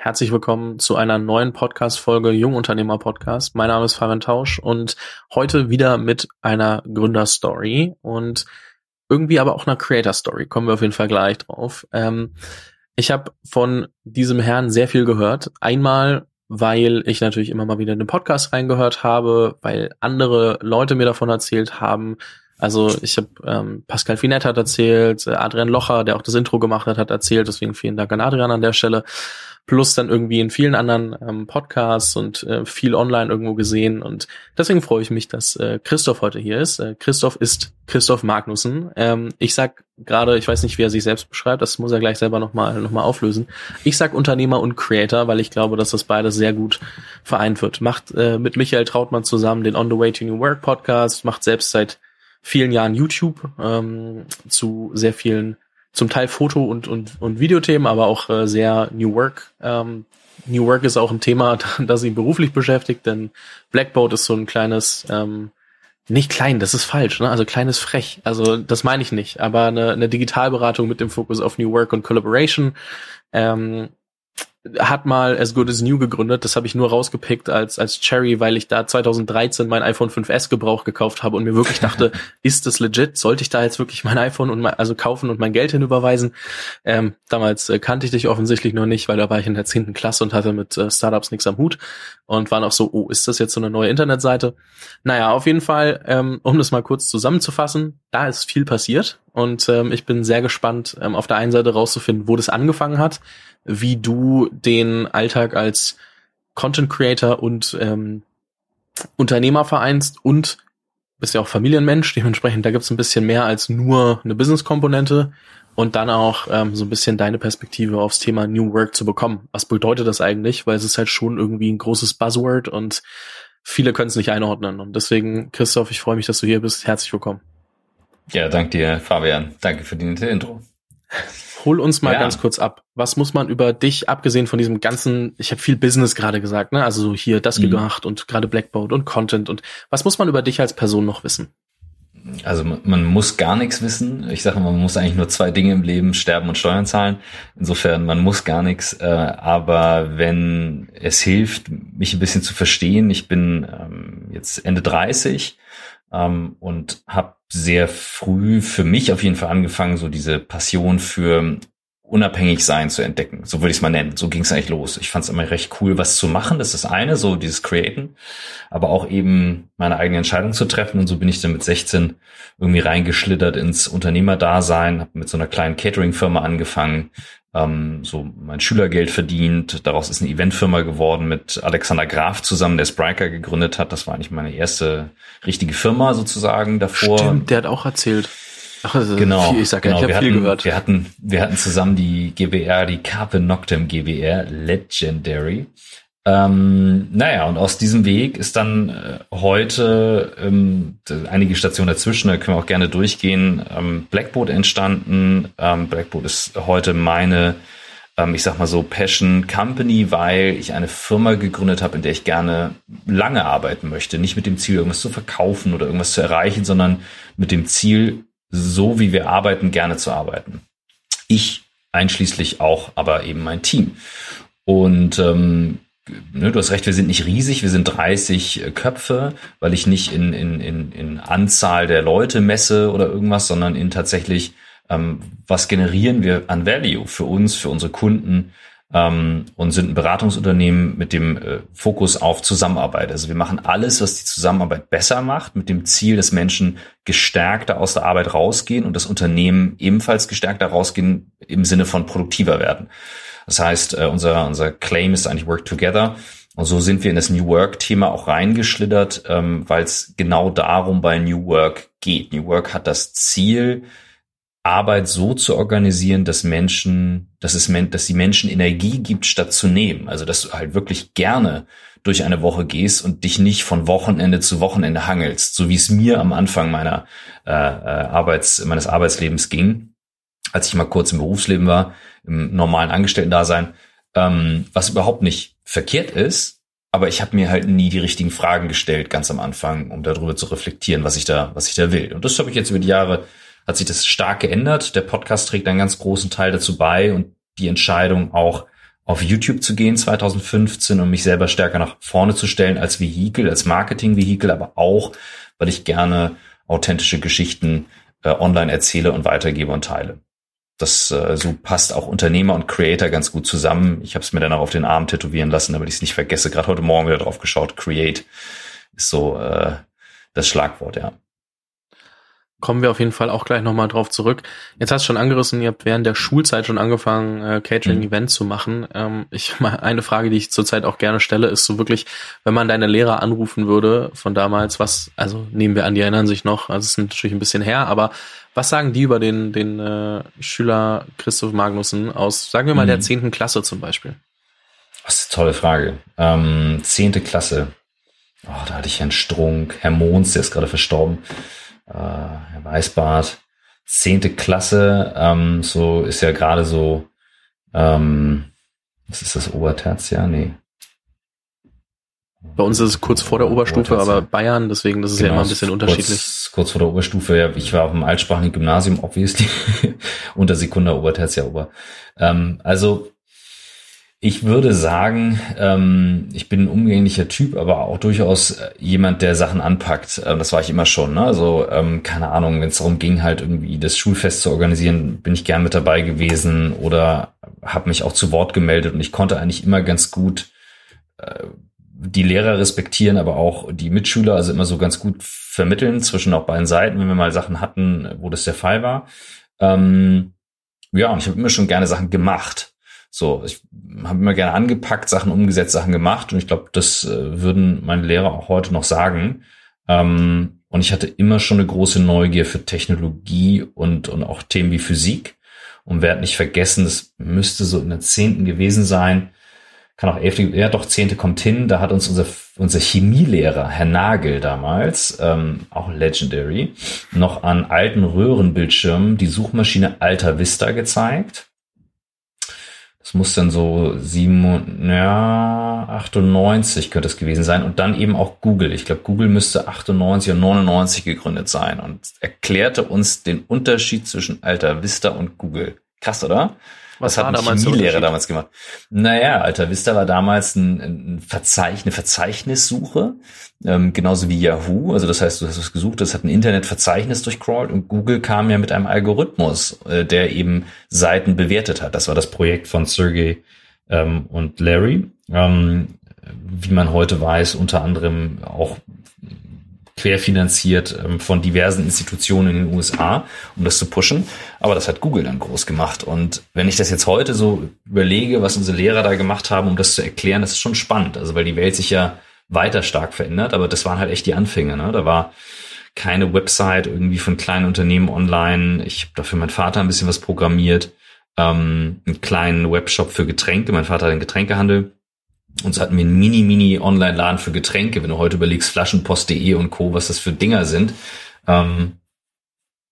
Herzlich willkommen zu einer neuen Podcast-Folge Jungunternehmer Podcast. Mein Name ist Fabian Tausch und heute wieder mit einer Gründerstory und irgendwie aber auch einer Creator-Story. Kommen wir auf jeden Fall gleich drauf. Ähm, ich habe von diesem Herrn sehr viel gehört. Einmal, weil ich natürlich immer mal wieder in den Podcast reingehört habe, weil andere Leute mir davon erzählt haben, also ich habe ähm, Pascal Finett hat erzählt, äh, Adrian Locher, der auch das Intro gemacht hat, hat erzählt. Deswegen vielen Dank an Adrian an der Stelle plus dann irgendwie in vielen anderen ähm, Podcasts und äh, viel online irgendwo gesehen. Und deswegen freue ich mich, dass äh, Christoph heute hier ist. Äh, Christoph ist Christoph Magnussen. Ähm, ich sag gerade, ich weiß nicht, wie er sich selbst beschreibt, das muss er gleich selber nochmal noch mal auflösen. Ich sag Unternehmer und Creator, weil ich glaube, dass das beides sehr gut vereint wird. Macht äh, mit Michael Trautmann zusammen den On the Way to New Work Podcast, macht selbst seit vielen Jahren YouTube ähm, zu sehr vielen zum Teil Foto- und, und, und Videothemen, aber auch äh, sehr New Work. Ähm, New Work ist auch ein Thema, das ihn beruflich beschäftigt, denn Blackboard ist so ein kleines, ähm, nicht klein, das ist falsch, ne? Also kleines frech. Also das meine ich nicht, aber eine, eine Digitalberatung mit dem Fokus auf New Work und Collaboration. Ähm, hat mal As Good As New gegründet. Das habe ich nur rausgepickt als, als Cherry, weil ich da 2013 mein iPhone 5S Gebrauch gekauft habe und mir wirklich dachte, ist das legit? Sollte ich da jetzt wirklich mein iPhone und mein, also kaufen und mein Geld hinüberweisen? Ähm, damals äh, kannte ich dich offensichtlich noch nicht, weil da war ich in der zehnten Klasse und hatte mit äh, Startups nichts am Hut und war noch so, oh, ist das jetzt so eine neue Internetseite? Naja, auf jeden Fall, ähm, um das mal kurz zusammenzufassen, da ist viel passiert und ähm, ich bin sehr gespannt, ähm, auf der einen Seite rauszufinden, wo das angefangen hat, wie du den Alltag als Content Creator und ähm, Unternehmer vereinst und bist ja auch Familienmensch, dementsprechend da gibt's ein bisschen mehr als nur eine Business-Komponente und dann auch ähm, so ein bisschen deine Perspektive aufs Thema New Work zu bekommen. Was bedeutet das eigentlich? Weil es ist halt schon irgendwie ein großes Buzzword und viele können es nicht einordnen. Und deswegen, Christoph, ich freue mich, dass du hier bist. Herzlich willkommen. Ja, danke dir, Fabian. Danke für die nette Intro. Hol uns mal ja. ganz kurz ab. Was muss man über dich, abgesehen von diesem ganzen, ich habe viel Business gerade gesagt, ne? Also so hier das mhm. gemacht und gerade Blackboard und Content und was muss man über dich als Person noch wissen? Also man muss gar nichts wissen. Ich sage, man muss eigentlich nur zwei Dinge im Leben, sterben und Steuern zahlen. Insofern, man muss gar nichts. Äh, aber wenn es hilft, mich ein bisschen zu verstehen, ich bin ähm, jetzt Ende 30 ähm, und habe sehr früh für mich auf jeden Fall angefangen, so diese Passion für unabhängig sein zu entdecken. So würde ich es mal nennen. So ging es eigentlich los. Ich fand es immer recht cool, was zu machen. Das ist das eine, so dieses Createn, aber auch eben meine eigene Entscheidung zu treffen. Und so bin ich dann mit 16 irgendwie reingeschlittert ins Unternehmerdasein, habe mit so einer kleinen Catering-Firma angefangen, ähm, so mein Schülergeld verdient. Daraus ist eine Eventfirma geworden mit Alexander Graf zusammen, der Spriker gegründet hat. Das war eigentlich meine erste richtige Firma sozusagen davor. Stimmt, der hat auch erzählt. Ach, also genau, viel, ich sag genau. ich habe viel gehört. Wir hatten, wir hatten zusammen die GBR, die Carpe Noctem GBR, Legendary. Ähm, naja, und aus diesem Weg ist dann äh, heute ähm, einige Stationen dazwischen, da können wir auch gerne durchgehen, ähm, Blackboard entstanden. Ähm, Blackboard ist heute meine, ähm, ich sag mal so, Passion Company, weil ich eine Firma gegründet habe, in der ich gerne lange arbeiten möchte. Nicht mit dem Ziel, irgendwas zu verkaufen oder irgendwas zu erreichen, sondern mit dem Ziel, so wie wir arbeiten, gerne zu arbeiten. Ich einschließlich auch, aber eben mein Team. Und ähm, ne, du hast recht, wir sind nicht riesig, wir sind 30 äh, Köpfe, weil ich nicht in, in, in, in Anzahl der Leute messe oder irgendwas, sondern in tatsächlich, ähm, was generieren wir an Value für uns, für unsere Kunden ähm, und sind ein Beratungsunternehmen mit dem äh, Fokus auf Zusammenarbeit. Also wir machen alles, was die Zusammenarbeit besser macht, mit dem Ziel, dass Menschen gestärkter aus der Arbeit rausgehen und das Unternehmen ebenfalls gestärkter rausgehen im Sinne von produktiver werden. Das heißt, äh, unser, unser Claim ist eigentlich Work Together. Und so sind wir in das New Work-Thema auch reingeschlittert, ähm, weil es genau darum bei New Work geht. New Work hat das Ziel, Arbeit so zu organisieren, dass Menschen, dass es, dass die Menschen Energie gibt, statt zu nehmen. Also, dass du halt wirklich gerne durch eine Woche gehst und dich nicht von Wochenende zu Wochenende hangelst, so wie es mir am Anfang meiner äh, äh Arbeits, meines Arbeitslebens ging, als ich mal kurz im Berufsleben war im normalen Angestellten-Dasein, ähm, was überhaupt nicht verkehrt ist, aber ich habe mir halt nie die richtigen Fragen gestellt, ganz am Anfang, um darüber zu reflektieren, was ich da, was ich da will. Und das habe ich jetzt über die Jahre, hat sich das stark geändert. Der Podcast trägt einen ganz großen Teil dazu bei und die Entscheidung auch auf YouTube zu gehen 2015 und mich selber stärker nach vorne zu stellen als Vehikel, als Marketing-Vehikel, aber auch, weil ich gerne authentische Geschichten äh, online erzähle und weitergebe und teile. Das äh, so passt auch Unternehmer und Creator ganz gut zusammen. Ich habe es mir dann auch auf den Arm tätowieren lassen, damit ich es nicht vergesse. Gerade heute Morgen wieder drauf geschaut. Create ist so äh, das Schlagwort, ja kommen wir auf jeden Fall auch gleich nochmal drauf zurück. Jetzt hast du schon angerissen, ihr habt während der Schulzeit schon angefangen, äh, Catering-Events mhm. zu machen. Ähm, ich mal eine Frage, die ich zurzeit auch gerne stelle, ist so wirklich, wenn man deine Lehrer anrufen würde von damals, was, also nehmen wir an, die erinnern sich noch, also es ist natürlich ein bisschen her, aber was sagen die über den, den äh, Schüler Christoph Magnussen aus, sagen wir mal, mhm. der zehnten Klasse zum Beispiel? Das ist eine tolle Frage. Ähm, zehnte Klasse. Oh, da hatte ich Herrn Strunk, Herr Mons, der ist gerade verstorben äh, Herr Weißbart, zehnte Klasse, ähm, so ist ja gerade so, ähm, was ist das, Obertertia? Nee. Bei uns ist es kurz vor der Oberstufe, aber Bayern, deswegen, das ist genau, ja immer ein bisschen unterschiedlich. Kurz, kurz vor der Oberstufe, ja, ich war auf dem altsprachigen Gymnasium, obviously, unter Sekunda, Obertertia, Ober. Ähm, also, ich würde sagen, ähm, ich bin ein umgänglicher Typ, aber auch durchaus äh, jemand, der Sachen anpackt. Ähm, das war ich immer schon. Ne? Also ähm, keine Ahnung, wenn es darum ging, halt irgendwie das Schulfest zu organisieren, bin ich gern mit dabei gewesen oder habe mich auch zu Wort gemeldet und ich konnte eigentlich immer ganz gut äh, die Lehrer respektieren, aber auch die Mitschüler, also immer so ganz gut vermitteln zwischen auch beiden Seiten, wenn wir mal Sachen hatten, wo das der Fall war. Ähm, ja, und ich habe immer schon gerne Sachen gemacht. So, ich habe immer gerne angepackt, Sachen umgesetzt, Sachen gemacht und ich glaube, das äh, würden meine Lehrer auch heute noch sagen. Ähm, und ich hatte immer schon eine große Neugier für Technologie und, und auch Themen wie Physik. Und werde nicht vergessen, das müsste so in der zehnten gewesen sein, kann auch elfte, ja doch zehnte kommt hin, da hat uns unser, unser Chemielehrer, Herr Nagel damals, ähm, auch legendary, noch an alten Röhrenbildschirmen die Suchmaschine Alta Vista gezeigt es muss dann so sieben, ja, 98 könnte es gewesen sein. Und dann eben auch Google. Ich glaube, Google müsste 98 und 99 gegründet sein und erklärte uns den Unterschied zwischen Alta Vista und Google. Krass, oder? Was, hat ein Chemielehrer damals gemacht? Naja, Alta Vista war damals ein, ein Verzeichnis, eine Verzeichnissuche, ähm, genauso wie Yahoo. Also das heißt, du hast was gesucht, das hat ein Internetverzeichnis durchcrawlt und Google kam ja mit einem Algorithmus, äh, der eben Seiten bewertet hat. Das war das Projekt von Sergey ähm, und Larry. Ähm, wie man heute weiß, unter anderem auch querfinanziert ähm, von diversen Institutionen in den USA, um das zu pushen. Aber das hat Google dann groß gemacht. Und wenn ich das jetzt heute so überlege, was unsere Lehrer da gemacht haben, um das zu erklären, das ist schon spannend. Also weil die Welt sich ja weiter stark verändert, aber das waren halt echt die Anfänge. Ne? Da war keine Website irgendwie von kleinen Unternehmen online. Ich habe dafür mein Vater ein bisschen was programmiert, ähm, einen kleinen Webshop für Getränke. Mein Vater hat einen Getränkehandel und so hatten wir einen Mini-Mini-Online-Laden für Getränke. Wenn du heute überlegst, Flaschenpost.de und Co., was das für Dinger sind. Ähm,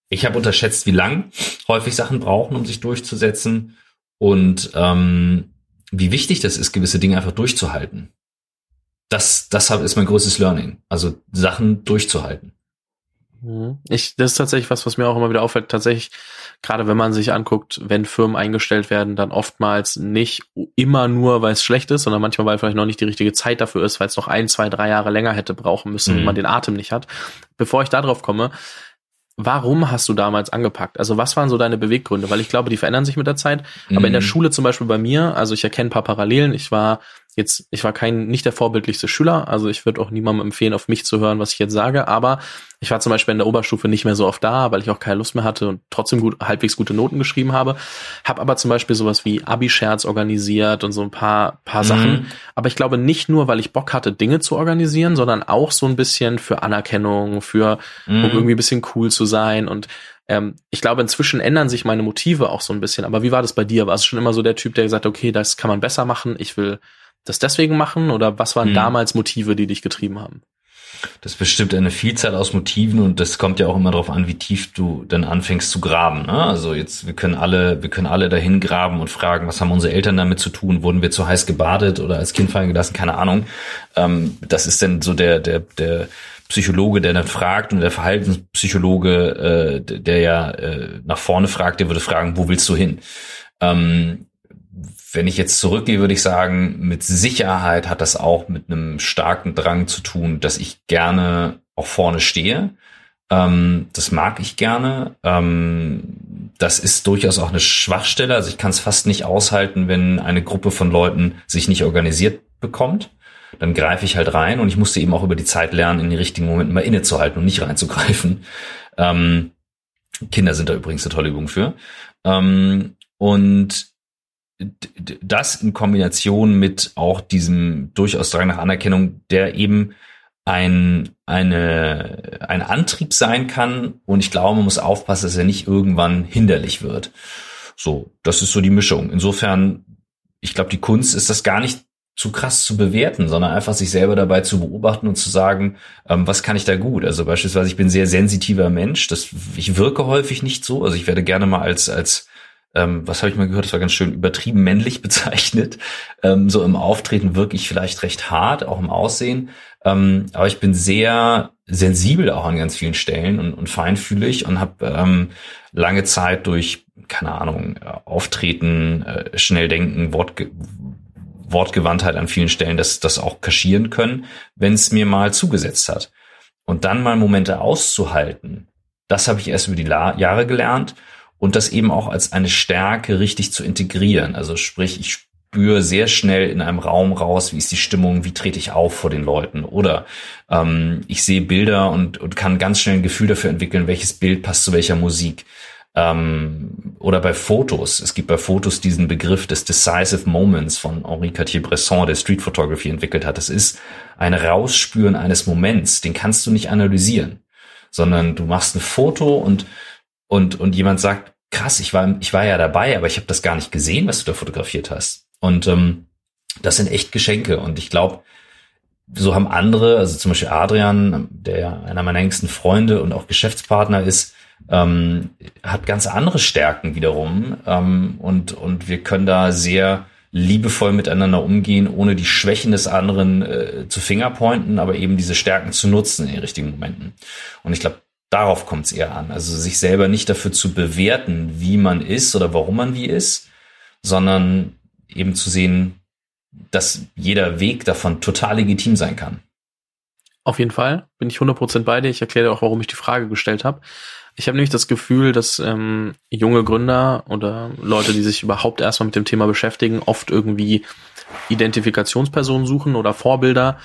ich habe unterschätzt, wie lang häufig Sachen brauchen, um sich durchzusetzen und ähm, wie wichtig das ist, gewisse Dinge einfach durchzuhalten. Das, das ist mein größtes Learning. Also Sachen durchzuhalten. Mhm. Ich, das ist tatsächlich was, was mir auch immer wieder auffällt. Tatsächlich, gerade wenn man sich anguckt, wenn Firmen eingestellt werden, dann oftmals nicht immer nur, weil es schlecht ist, sondern manchmal, weil vielleicht noch nicht die richtige Zeit dafür ist, weil es noch ein, zwei, drei Jahre länger hätte brauchen müssen mhm. und man den Atem nicht hat. Bevor ich darauf komme, Warum hast du damals angepackt? Also was waren so deine Beweggründe? Weil ich glaube, die verändern sich mit der Zeit. Aber mhm. in der mhm. Schule zum Beispiel bei mir, also ich erkenne ein paar Parallelen. Ich war jetzt, ich war kein, nicht der vorbildlichste Schüler, also ich würde auch niemandem empfehlen, auf mich zu hören, was ich jetzt sage, aber ich war zum Beispiel in der Oberstufe nicht mehr so oft da, weil ich auch keine Lust mehr hatte und trotzdem gut, halbwegs gute Noten geschrieben habe. Habe aber zum Beispiel sowas wie Abi-Scherz organisiert und so ein paar, paar mhm. Sachen. Aber ich glaube nicht nur, weil ich Bock hatte, Dinge zu organisieren, sondern auch so ein bisschen für Anerkennung, für mhm. um irgendwie ein bisschen cool zu sein und ähm, ich glaube, inzwischen ändern sich meine Motive auch so ein bisschen. Aber wie war das bei dir? Warst du schon immer so der Typ, der gesagt hat, okay, das kann man besser machen, ich will das deswegen machen oder was waren hm. damals Motive, die dich getrieben haben? Das bestimmt eine Vielzahl aus Motiven und das kommt ja auch immer darauf an, wie tief du dann anfängst zu graben. Ne? Also jetzt, wir können alle, wir können alle dahin graben und fragen, was haben unsere Eltern damit zu tun? Wurden wir zu heiß gebadet oder als Kind fallen gelassen? Keine Ahnung. Ähm, das ist dann so der, der, der Psychologe, der dann fragt und der Verhaltenspsychologe, äh, der ja äh, nach vorne fragt, der würde fragen, wo willst du hin? Ähm, wenn ich jetzt zurückgehe, würde ich sagen, mit Sicherheit hat das auch mit einem starken Drang zu tun, dass ich gerne auch vorne stehe. Ähm, das mag ich gerne. Ähm, das ist durchaus auch eine Schwachstelle. Also ich kann es fast nicht aushalten, wenn eine Gruppe von Leuten sich nicht organisiert bekommt. Dann greife ich halt rein und ich musste eben auch über die Zeit lernen, in den richtigen Momenten mal innezuhalten und nicht reinzugreifen. Ähm, Kinder sind da übrigens eine tolle Übung für. Ähm, und das in Kombination mit auch diesem durchaus Drang nach Anerkennung, der eben ein, eine, ein Antrieb sein kann. Und ich glaube, man muss aufpassen, dass er nicht irgendwann hinderlich wird. So, das ist so die Mischung. Insofern, ich glaube, die Kunst ist das gar nicht zu krass zu bewerten, sondern einfach sich selber dabei zu beobachten und zu sagen, ähm, was kann ich da gut? Also beispielsweise, ich bin sehr sensitiver Mensch. Das, ich wirke häufig nicht so. Also ich werde gerne mal als, als ähm, was habe ich mal gehört, das war ganz schön übertrieben männlich bezeichnet. Ähm, so im Auftreten wirke ich vielleicht recht hart, auch im Aussehen. Ähm, aber ich bin sehr sensibel auch an ganz vielen Stellen und, und feinfühlig und habe ähm, lange Zeit durch, keine Ahnung, Auftreten, äh, schnell denken, Wortge Wortgewandtheit an vielen Stellen das, das auch kaschieren können, wenn es mir mal zugesetzt hat. Und dann mal Momente auszuhalten, das habe ich erst über die La Jahre gelernt und das eben auch als eine Stärke richtig zu integrieren. Also sprich, ich spüre sehr schnell in einem Raum raus, wie ist die Stimmung, wie trete ich auf vor den Leuten. Oder ähm, ich sehe Bilder und, und kann ganz schnell ein Gefühl dafür entwickeln, welches Bild passt zu welcher Musik. Ähm, oder bei Fotos. Es gibt bei Fotos diesen Begriff des Decisive Moments von Henri Cartier-Bresson, der Street Photography entwickelt hat. Das ist ein Rausspüren eines Moments. Den kannst du nicht analysieren, sondern du machst ein Foto und und, und jemand sagt, krass, ich war, ich war ja dabei, aber ich habe das gar nicht gesehen, was du da fotografiert hast. Und ähm, das sind echt Geschenke. Und ich glaube, so haben andere, also zum Beispiel Adrian, der einer meiner engsten Freunde und auch Geschäftspartner ist, ähm, hat ganz andere Stärken wiederum. Ähm, und, und wir können da sehr liebevoll miteinander umgehen, ohne die Schwächen des anderen äh, zu fingerpointen, aber eben diese Stärken zu nutzen in den richtigen Momenten. Und ich glaube, Darauf kommt es eher an. Also sich selber nicht dafür zu bewerten, wie man ist oder warum man wie ist, sondern eben zu sehen, dass jeder Weg davon total legitim sein kann. Auf jeden Fall bin ich 100% bei dir. Ich erkläre auch, warum ich die Frage gestellt habe. Ich habe nämlich das Gefühl, dass ähm, junge Gründer oder Leute, die sich überhaupt erstmal mit dem Thema beschäftigen, oft irgendwie Identifikationspersonen suchen oder Vorbilder,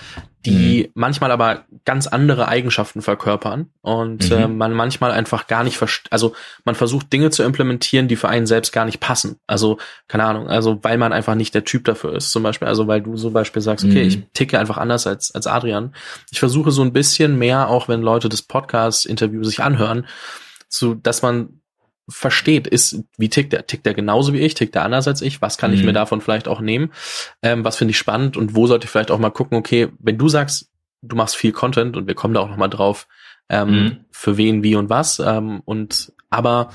die mhm. manchmal aber ganz andere Eigenschaften verkörpern und mhm. äh, man manchmal einfach gar nicht versteht, also man versucht Dinge zu implementieren, die für einen selbst gar nicht passen. Also keine Ahnung, also weil man einfach nicht der Typ dafür ist, zum Beispiel, also weil du zum Beispiel sagst, okay, mhm. ich ticke einfach anders als als Adrian. Ich versuche so ein bisschen mehr, auch wenn Leute das Podcast-Interview sich anhören, zu, dass man versteht, ist, wie tickt der? Tickt der genauso wie ich? Tickt der anders als ich? Was kann mhm. ich mir mhm. davon vielleicht auch nehmen? Ähm, was finde ich spannend und wo sollte ich vielleicht auch mal gucken, okay, wenn du sagst, du machst viel Content und wir kommen da auch nochmal drauf, ähm, mhm. für wen, wie und was, ähm, und aber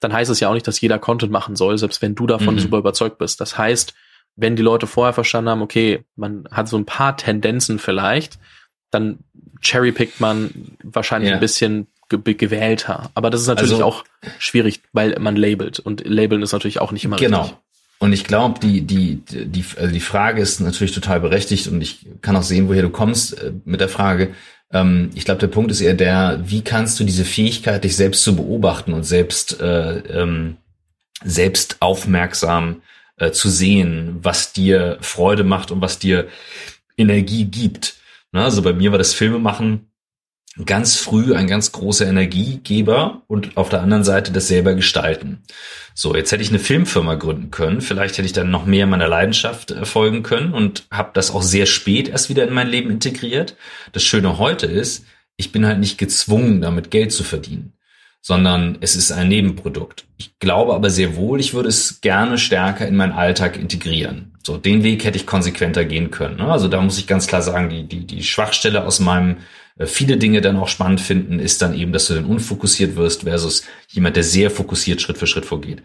dann heißt es ja auch nicht, dass jeder Content machen soll, selbst wenn du davon mhm. super überzeugt bist. Das heißt, wenn die Leute vorher verstanden haben, okay, man hat so ein paar Tendenzen vielleicht, dann cherrypickt man wahrscheinlich ja. ein bisschen ge gewählter. Aber das ist natürlich also, auch schwierig, weil man labelt und labeln ist natürlich auch nicht immer genau. richtig. Und ich glaube, die, die, die, also die Frage ist natürlich total berechtigt und ich kann auch sehen, woher du kommst äh, mit der Frage. Ähm, ich glaube, der Punkt ist eher der, wie kannst du diese Fähigkeit, dich selbst zu beobachten und selbst, äh, ähm, selbst aufmerksam äh, zu sehen, was dir Freude macht und was dir Energie gibt. Na, also bei mir war das Filmemachen ganz früh ein ganz großer Energiegeber und auf der anderen Seite das selber gestalten. So, jetzt hätte ich eine Filmfirma gründen können, vielleicht hätte ich dann noch mehr meiner Leidenschaft erfolgen können und habe das auch sehr spät erst wieder in mein Leben integriert. Das Schöne heute ist, ich bin halt nicht gezwungen, damit Geld zu verdienen, sondern es ist ein Nebenprodukt. Ich glaube aber sehr wohl, ich würde es gerne stärker in meinen Alltag integrieren. So, den Weg hätte ich konsequenter gehen können. Ne? Also da muss ich ganz klar sagen, die, die, die Schwachstelle aus meinem äh, viele Dinge dann auch spannend finden, ist dann eben, dass du dann unfokussiert wirst versus jemand, der sehr fokussiert Schritt für Schritt vorgeht.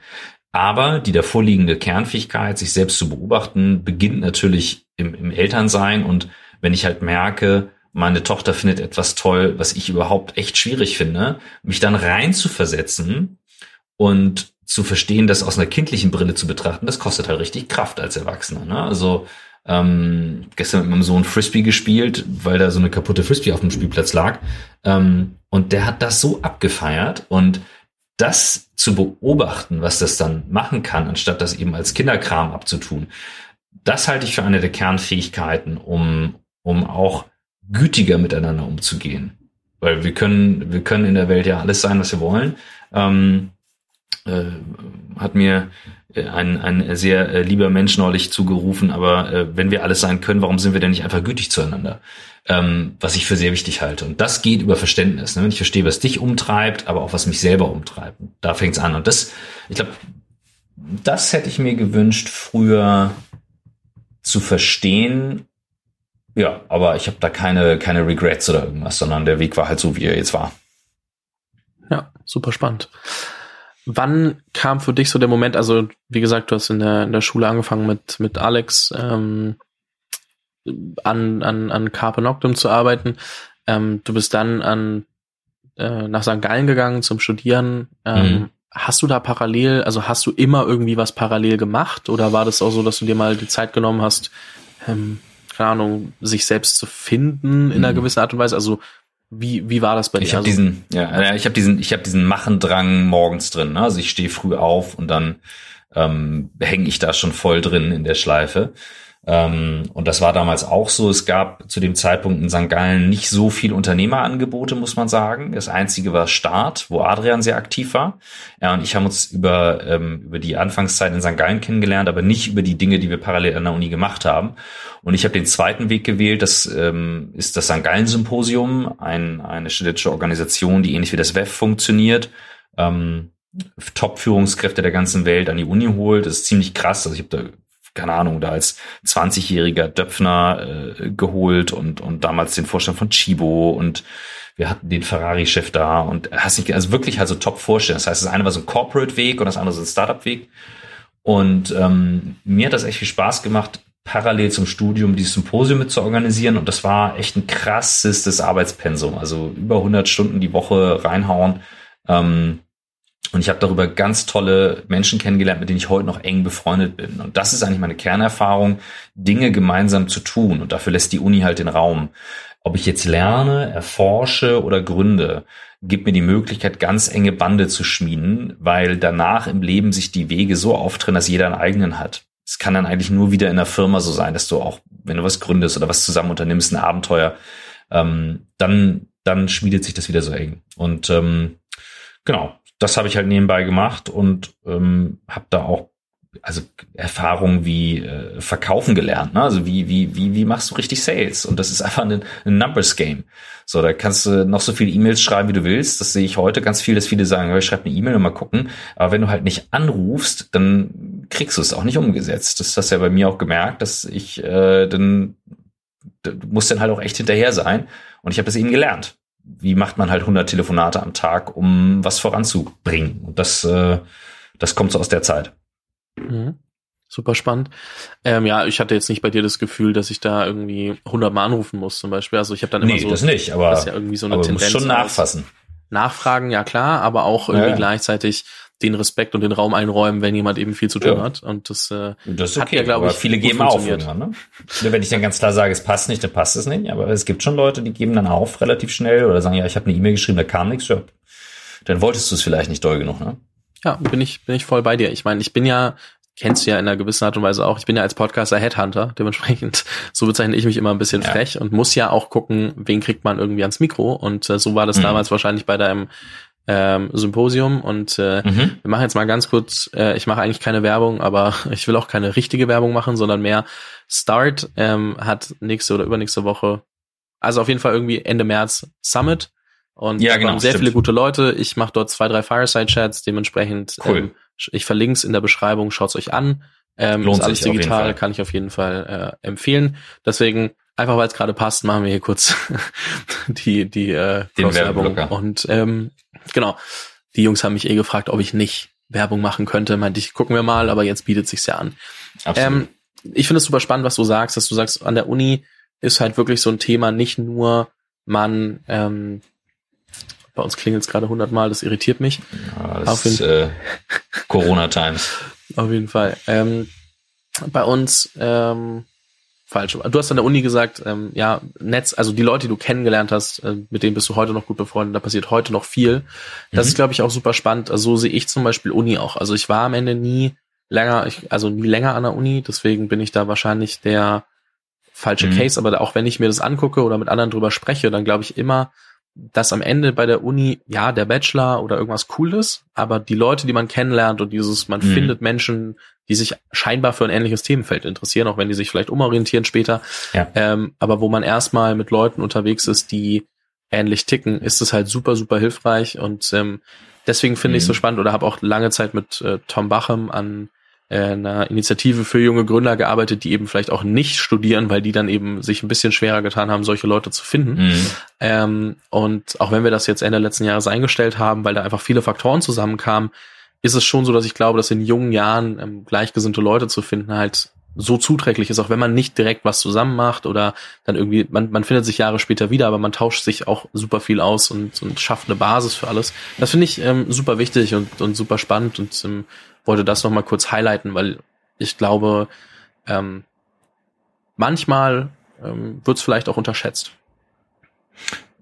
Aber die davorliegende Kernfähigkeit, sich selbst zu beobachten, beginnt natürlich im, im Elternsein. Und wenn ich halt merke, meine Tochter findet etwas toll, was ich überhaupt echt schwierig finde, mich dann rein zu versetzen Und zu verstehen, das aus einer kindlichen Brille zu betrachten, das kostet halt richtig Kraft als Erwachsener. Ne? Also ähm, gestern mit meinem Sohn Frisbee gespielt, weil da so eine kaputte Frisbee auf dem Spielplatz lag. Ähm, und der hat das so abgefeiert und das zu beobachten, was das dann machen kann, anstatt das eben als Kinderkram abzutun, das halte ich für eine der Kernfähigkeiten, um, um auch gütiger miteinander umzugehen. Weil wir können, wir können in der Welt ja alles sein, was wir wollen. Ähm, äh, hat mir ein, ein sehr äh, lieber Mensch neulich zugerufen, aber äh, wenn wir alles sein können, warum sind wir denn nicht einfach gütig zueinander? Ähm, was ich für sehr wichtig halte. Und das geht über Verständnis. Ne? Wenn ich verstehe, was dich umtreibt, aber auch was mich selber umtreibt. Da fängt's an. Und das, ich glaube, das hätte ich mir gewünscht, früher zu verstehen. Ja, aber ich habe da keine, keine Regrets oder irgendwas, sondern der Weg war halt so, wie er jetzt war. Ja, super spannend. Wann kam für dich so der Moment, also wie gesagt, du hast in der, in der Schule angefangen mit, mit Alex ähm, an, an, an Carpe Noctem zu arbeiten. Ähm, du bist dann an äh, nach St. Gallen gegangen zum Studieren. Ähm, mhm. Hast du da parallel, also hast du immer irgendwie was parallel gemacht oder war das auch so, dass du dir mal die Zeit genommen hast, ähm, keine Ahnung, sich selbst zu finden in einer mhm. gewissen Art und Weise? Also wie, wie war das bei dir? Ich habe also, diesen, ja, ich habe diesen, ich habe diesen Machendrang morgens drin. Ne? Also ich stehe früh auf und dann ähm, hänge ich da schon voll drin in der Schleife. Ähm, und das war damals auch so. Es gab zu dem Zeitpunkt in St. Gallen nicht so viel Unternehmerangebote, muss man sagen. Das einzige war Start, wo Adrian sehr aktiv war. Er und ich haben uns über, ähm, über die Anfangszeit in St. Gallen kennengelernt, aber nicht über die Dinge, die wir parallel an der Uni gemacht haben. Und ich habe den zweiten Weg gewählt. Das ähm, ist das St. Gallen Symposium, ein, eine studentische Organisation, die ähnlich wie das WEF funktioniert. Top-Führungskräfte der ganzen Welt an die Uni holt. Das ist ziemlich krass. Also ich habe da keine Ahnung, da als 20-jähriger Döpfner äh, geholt und, und damals den Vorstand von Chibo und wir hatten den Ferrari-Chef da und hast nicht, also wirklich also top vorstellen. Das heißt, das eine war so ein Corporate-Weg und das andere so ein Startup-Weg. Und ähm, mir hat das echt viel Spaß gemacht, parallel zum Studium dieses Symposium mit zu organisieren. Und das war echt ein krassestes Arbeitspensum. Also über 100 Stunden die Woche reinhauen. Ähm, und ich habe darüber ganz tolle Menschen kennengelernt, mit denen ich heute noch eng befreundet bin. Und das ist eigentlich meine Kernerfahrung, Dinge gemeinsam zu tun. Und dafür lässt die Uni halt den Raum. Ob ich jetzt lerne, erforsche oder gründe, gibt mir die Möglichkeit, ganz enge Bande zu schmieden, weil danach im Leben sich die Wege so auftrennen, dass jeder einen eigenen hat. Es kann dann eigentlich nur wieder in der Firma so sein, dass du auch, wenn du was gründest oder was zusammen unternimmst, ein Abenteuer, ähm, dann, dann schmiedet sich das wieder so eng. Und ähm, genau, das habe ich halt nebenbei gemacht und ähm, habe da auch also Erfahrungen wie äh, Verkaufen gelernt, ne? Also wie wie wie wie machst du richtig Sales? Und das ist einfach ein, ein Numbers Game. So, da kannst du noch so viele E-Mails schreiben, wie du willst. Das sehe ich heute ganz viel, dass viele sagen, ich schreibe eine E-Mail und mal gucken. Aber wenn du halt nicht anrufst, dann kriegst du es auch nicht umgesetzt. Das hast du ja bei mir auch gemerkt, dass ich äh, dann du musst dann halt auch echt hinterher sein. Und ich habe das eben gelernt wie macht man halt 100 Telefonate am Tag, um was voranzubringen. Und das, äh, das kommt so aus der Zeit. Mhm. Super spannend. Ähm, ja, ich hatte jetzt nicht bei dir das Gefühl, dass ich da irgendwie 100 Mal anrufen muss zum Beispiel. Also ich habe dann immer nee, so, das nicht, aber das ist ja irgendwie so eine aber Tendenz. schon nachfassen. Nachfragen, ja klar, aber auch irgendwie ja. gleichzeitig den Respekt und den Raum einräumen, wenn jemand eben viel zu tun ja. hat. Und das, äh, das okay, hat ja, glaube ich, viele geben auf. Ne? Wenn ich dann ganz klar sage, es passt nicht, dann passt es nicht. Aber es gibt schon Leute, die geben dann auf relativ schnell oder sagen, ja, ich habe eine E-Mail geschrieben, da kam nichts. Ja. Dann wolltest du es vielleicht nicht doll genug, ne? Ja, bin ich, bin ich voll bei dir. Ich meine, ich bin ja, kennst du ja in einer gewissen Art und Weise auch, ich bin ja als Podcaster Headhunter, dementsprechend, so bezeichne ich mich immer ein bisschen ja. frech und muss ja auch gucken, wen kriegt man irgendwie ans Mikro. Und äh, so war das mhm. damals wahrscheinlich bei deinem ähm, Symposium und äh, mhm. wir machen jetzt mal ganz kurz, äh, ich mache eigentlich keine Werbung, aber ich will auch keine richtige Werbung machen, sondern mehr Start ähm, hat nächste oder übernächste Woche, also auf jeden Fall irgendwie Ende März Summit und ja, genau, sehr stimmt. viele gute Leute. Ich mache dort zwei, drei Fireside-Chats, dementsprechend cool. ähm, ich verlinke es in der Beschreibung, schaut's euch an. Ähm, Lohnt ist alles digital, kann ich auf jeden Fall äh, empfehlen. Deswegen einfach weil es gerade passt, machen wir hier kurz die die äh, Den Werbung und ähm, genau. Die Jungs haben mich eh gefragt, ob ich nicht Werbung machen könnte. Meinte ich, gucken wir mal, aber jetzt bietet sich's ja an. Ähm, ich finde es super spannend, was du sagst, dass du sagst, an der Uni ist halt wirklich so ein Thema, nicht nur man ähm, Bei uns klingelt es gerade hundertmal, das irritiert mich. Ja, das ist äh, Corona-Times. Auf jeden Fall. Ähm, bei uns, ähm, falsch. Du hast an der Uni gesagt, ähm, ja, Netz, also die Leute, die du kennengelernt hast, äh, mit denen bist du heute noch gut befreundet, da passiert heute noch viel. Das mhm. ist, glaube ich, auch super spannend. Also so sehe ich zum Beispiel Uni auch. Also ich war am Ende nie länger, ich, also nie länger an der Uni, deswegen bin ich da wahrscheinlich der falsche mhm. Case, aber auch wenn ich mir das angucke oder mit anderen drüber spreche, dann glaube ich immer, dass am Ende bei der Uni, ja, der Bachelor oder irgendwas cool ist, aber die Leute, die man kennenlernt und dieses, man mhm. findet Menschen, die sich scheinbar für ein ähnliches Themenfeld interessieren, auch wenn die sich vielleicht umorientieren später, ja. ähm, aber wo man erstmal mit Leuten unterwegs ist, die ähnlich ticken, ist es halt super, super hilfreich und ähm, deswegen finde mhm. ich so spannend oder habe auch lange Zeit mit äh, Tom Bachem an äh, einer Initiative für junge Gründer gearbeitet, die eben vielleicht auch nicht studieren, weil die dann eben sich ein bisschen schwerer getan haben, solche Leute zu finden. Mhm. Ähm, und auch wenn wir das jetzt Ende letzten Jahres eingestellt haben, weil da einfach viele Faktoren zusammenkamen, ist es schon so, dass ich glaube, dass in jungen Jahren ähm, gleichgesinnte Leute zu finden halt so zuträglich ist, auch wenn man nicht direkt was zusammen macht oder dann irgendwie, man, man findet sich Jahre später wieder, aber man tauscht sich auch super viel aus und, und schafft eine Basis für alles. Das finde ich ähm, super wichtig und, und super spannend und ähm, wollte das nochmal kurz highlighten, weil ich glaube, ähm, manchmal ähm, wird es vielleicht auch unterschätzt.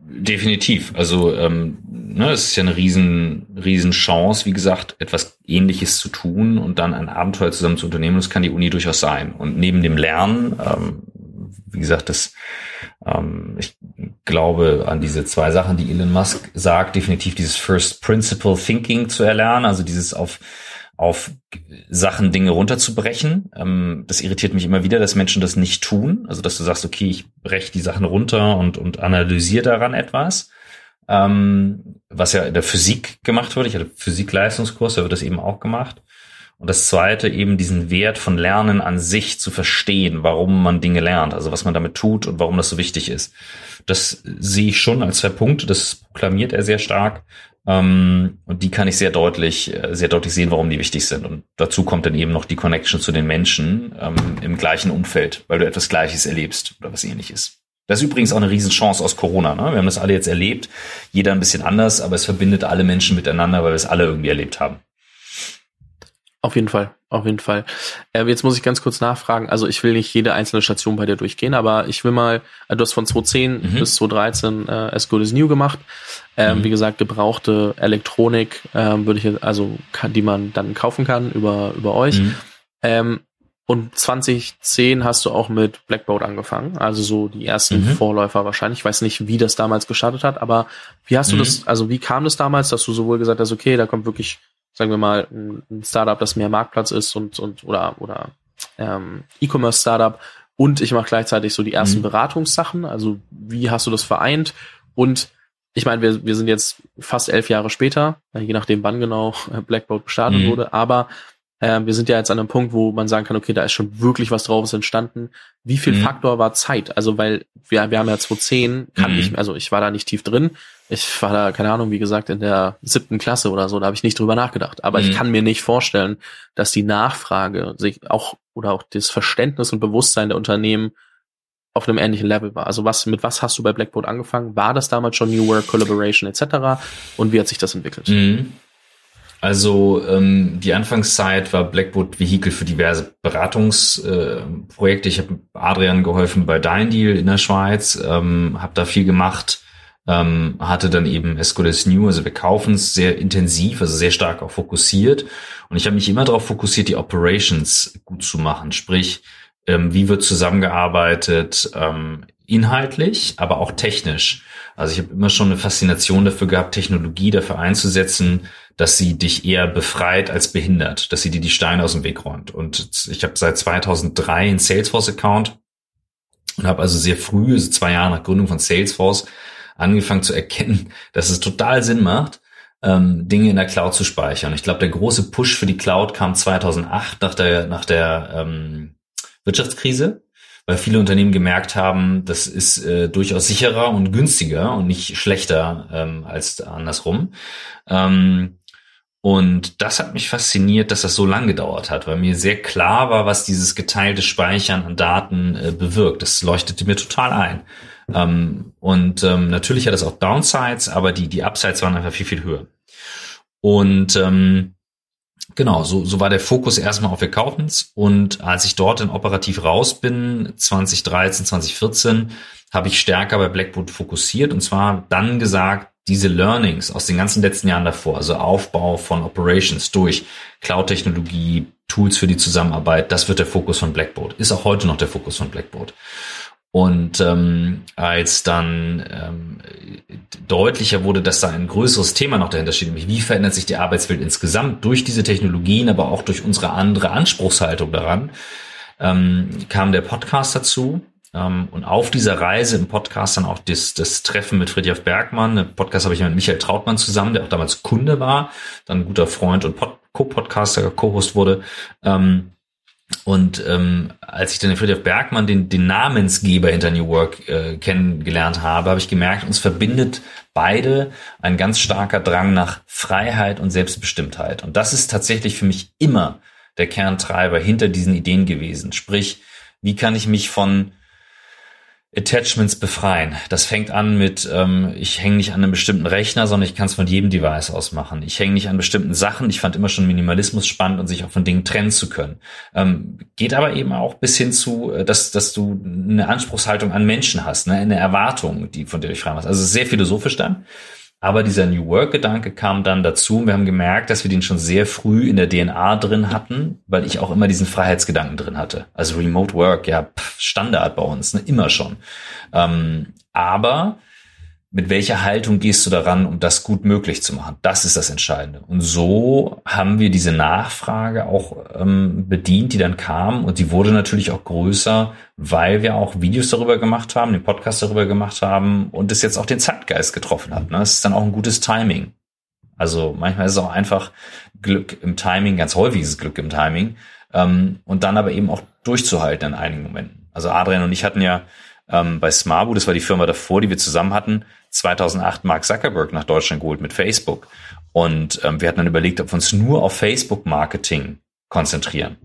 Definitiv. Also ähm, ne, es ist ja eine riesen, riesen Chance, wie gesagt, etwas Ähnliches zu tun und dann ein Abenteuer zusammen zu unternehmen. Das kann die Uni durchaus sein. Und neben dem Lernen, ähm, wie gesagt, das, ähm, ich glaube an diese zwei Sachen, die Elon Musk sagt, definitiv dieses First Principle Thinking zu erlernen, also dieses auf auf Sachen Dinge runterzubrechen. Ähm, das irritiert mich immer wieder, dass Menschen das nicht tun. Also dass du sagst, okay, ich breche die Sachen runter und, und analysiere daran etwas. Ähm, was ja in der Physik gemacht wurde. Ich hatte Physikleistungskurs, da wird das eben auch gemacht. Und das zweite eben diesen Wert von Lernen an sich zu verstehen, warum man Dinge lernt, also was man damit tut und warum das so wichtig ist. Das sehe ich schon als zwei Punkte, das proklamiert er sehr stark. Ähm, und die kann ich sehr deutlich, äh, sehr deutlich sehen, warum die wichtig sind. Und dazu kommt dann eben noch die Connection zu den Menschen ähm, im gleichen Umfeld, weil du etwas Gleiches erlebst oder was ähnliches. Das ist übrigens auch eine Riesenchance aus Corona. Ne? Wir haben das alle jetzt erlebt, jeder ein bisschen anders, aber es verbindet alle Menschen miteinander, weil wir es alle irgendwie erlebt haben. Auf jeden Fall, auf jeden Fall. Äh, jetzt muss ich ganz kurz nachfragen. Also ich will nicht jede einzelne Station bei dir durchgehen, aber ich will mal, äh, du hast von 2010 mhm. bis 2013 äh, As Good as New gemacht. Ähm, mhm. Wie gesagt, gebrauchte Elektronik ähm, würde ich also kann, die man dann kaufen kann über über euch. Mhm. Ähm, und 2010 hast du auch mit Blackboard angefangen, also so die ersten mhm. Vorläufer wahrscheinlich. Ich weiß nicht, wie das damals gestartet hat, aber wie hast du mhm. das, also wie kam das damals, dass du sowohl gesagt hast, okay, da kommt wirklich sagen wir mal, ein Startup, das mehr Marktplatz ist und, und oder, oder ähm, E-Commerce-Startup und ich mache gleichzeitig so die ersten mhm. Beratungssachen. Also wie hast du das vereint? Und ich meine, wir, wir sind jetzt fast elf Jahre später, je nachdem wann genau Blackboard gestartet mhm. wurde, aber äh, wir sind ja jetzt an einem Punkt, wo man sagen kann, okay, da ist schon wirklich was draus entstanden. Wie viel mhm. Faktor war Zeit? Also, weil wir, wir haben ja 2010, kann mhm. ich, also ich war da nicht tief drin. Ich war da, keine Ahnung, wie gesagt, in der siebten Klasse oder so, da habe ich nicht drüber nachgedacht. Aber mhm. ich kann mir nicht vorstellen, dass die Nachfrage sich auch oder auch das Verständnis und Bewusstsein der Unternehmen auf einem ähnlichen Level war. Also was, mit was hast du bei Blackboard angefangen? War das damals schon New Work, Collaboration etc.? Und wie hat sich das entwickelt? Mhm. Also ähm, die Anfangszeit war Blackboard Vehikel für diverse Beratungsprojekte. Äh, ich habe Adrian geholfen bei Dein Deal in der Schweiz, ähm, habe da viel gemacht, ähm, hatte dann eben Escoles New, also wir kaufen es sehr intensiv, also sehr stark auch fokussiert. Und ich habe mich immer darauf fokussiert, die Operations gut zu machen, sprich ähm, wie wird zusammengearbeitet, ähm, inhaltlich, aber auch technisch. Also ich habe immer schon eine Faszination dafür gehabt, Technologie dafür einzusetzen, dass sie dich eher befreit als behindert, dass sie dir die Steine aus dem Weg räumt. Und ich habe seit 2003 einen Salesforce-Account und habe also sehr früh, also zwei Jahre nach Gründung von Salesforce, angefangen zu erkennen, dass es total Sinn macht, ähm, Dinge in der Cloud zu speichern. Ich glaube, der große Push für die Cloud kam 2008 nach der nach der ähm, Wirtschaftskrise weil viele Unternehmen gemerkt haben, das ist äh, durchaus sicherer und günstiger und nicht schlechter ähm, als andersrum. Ähm, und das hat mich fasziniert, dass das so lang gedauert hat, weil mir sehr klar war, was dieses geteilte Speichern an Daten äh, bewirkt. Das leuchtete mir total ein. Ähm, und ähm, natürlich hat es auch Downsides, aber die, die Upsides waren einfach viel, viel höher. Und ähm, genau, so, so war der Fokus erstmal auf Accountants. Und als ich dort in operativ raus bin, 2013, 2014, habe ich stärker bei Blackboard fokussiert und zwar dann gesagt, diese Learnings aus den ganzen letzten Jahren davor, also Aufbau von Operations durch Cloud-Technologie, Tools für die Zusammenarbeit, das wird der Fokus von Blackboard. Ist auch heute noch der Fokus von Blackboard. Und ähm, als dann ähm, deutlicher wurde, dass da ein größeres Thema noch dahinter steht, nämlich wie verändert sich die Arbeitswelt insgesamt durch diese Technologien, aber auch durch unsere andere Anspruchshaltung daran, ähm, kam der Podcast dazu. Ähm, und auf dieser Reise im Podcast dann auch das, das Treffen mit Friedrich Bergmann. Den Podcast habe ich mit Michael Trautmann zusammen, der auch damals Kunde war, dann guter Freund und Co-Podcaster, Co-Host wurde. Ähm, und ähm, als ich dann den Friedrich Bergmann, den, den Namensgeber hinter New Work, äh, kennengelernt habe, habe ich gemerkt, uns verbindet beide ein ganz starker Drang nach Freiheit und Selbstbestimmtheit. Und das ist tatsächlich für mich immer der Kerntreiber hinter diesen Ideen gewesen. Sprich, wie kann ich mich von Attachments befreien. Das fängt an mit, ähm, ich hänge nicht an einem bestimmten Rechner, sondern ich kann es von jedem Device aus machen. Ich hänge nicht an bestimmten Sachen. Ich fand immer schon Minimalismus spannend und sich auch von Dingen trennen zu können. Ähm, geht aber eben auch bis hin zu, äh, dass, dass du eine Anspruchshaltung an Menschen hast, ne? eine Erwartung, die von der du dich frei machst. Also sehr philosophisch dann. Aber dieser New Work-Gedanke kam dann dazu. Wir haben gemerkt, dass wir den schon sehr früh in der DNA drin hatten, weil ich auch immer diesen Freiheitsgedanken drin hatte. Also Remote Work, ja, Standard bei uns, ne, immer schon. Ähm, aber mit welcher Haltung gehst du daran, um das gut möglich zu machen? Das ist das Entscheidende. Und so haben wir diese Nachfrage auch ähm, bedient, die dann kam. Und die wurde natürlich auch größer, weil wir auch Videos darüber gemacht haben, den Podcast darüber gemacht haben und es jetzt auch den Zeitgeist getroffen hat. Ne? Das ist dann auch ein gutes Timing. Also manchmal ist es auch einfach Glück im Timing, ganz häufig ist es Glück im Timing. Ähm, und dann aber eben auch durchzuhalten in einigen Momenten. Also Adrian und ich hatten ja ähm, bei Smarbu, das war die Firma davor, die wir zusammen hatten, 2008 Mark Zuckerberg nach Deutschland geholt mit Facebook. Und ähm, wir hatten dann überlegt, ob wir uns nur auf Facebook-Marketing konzentrieren.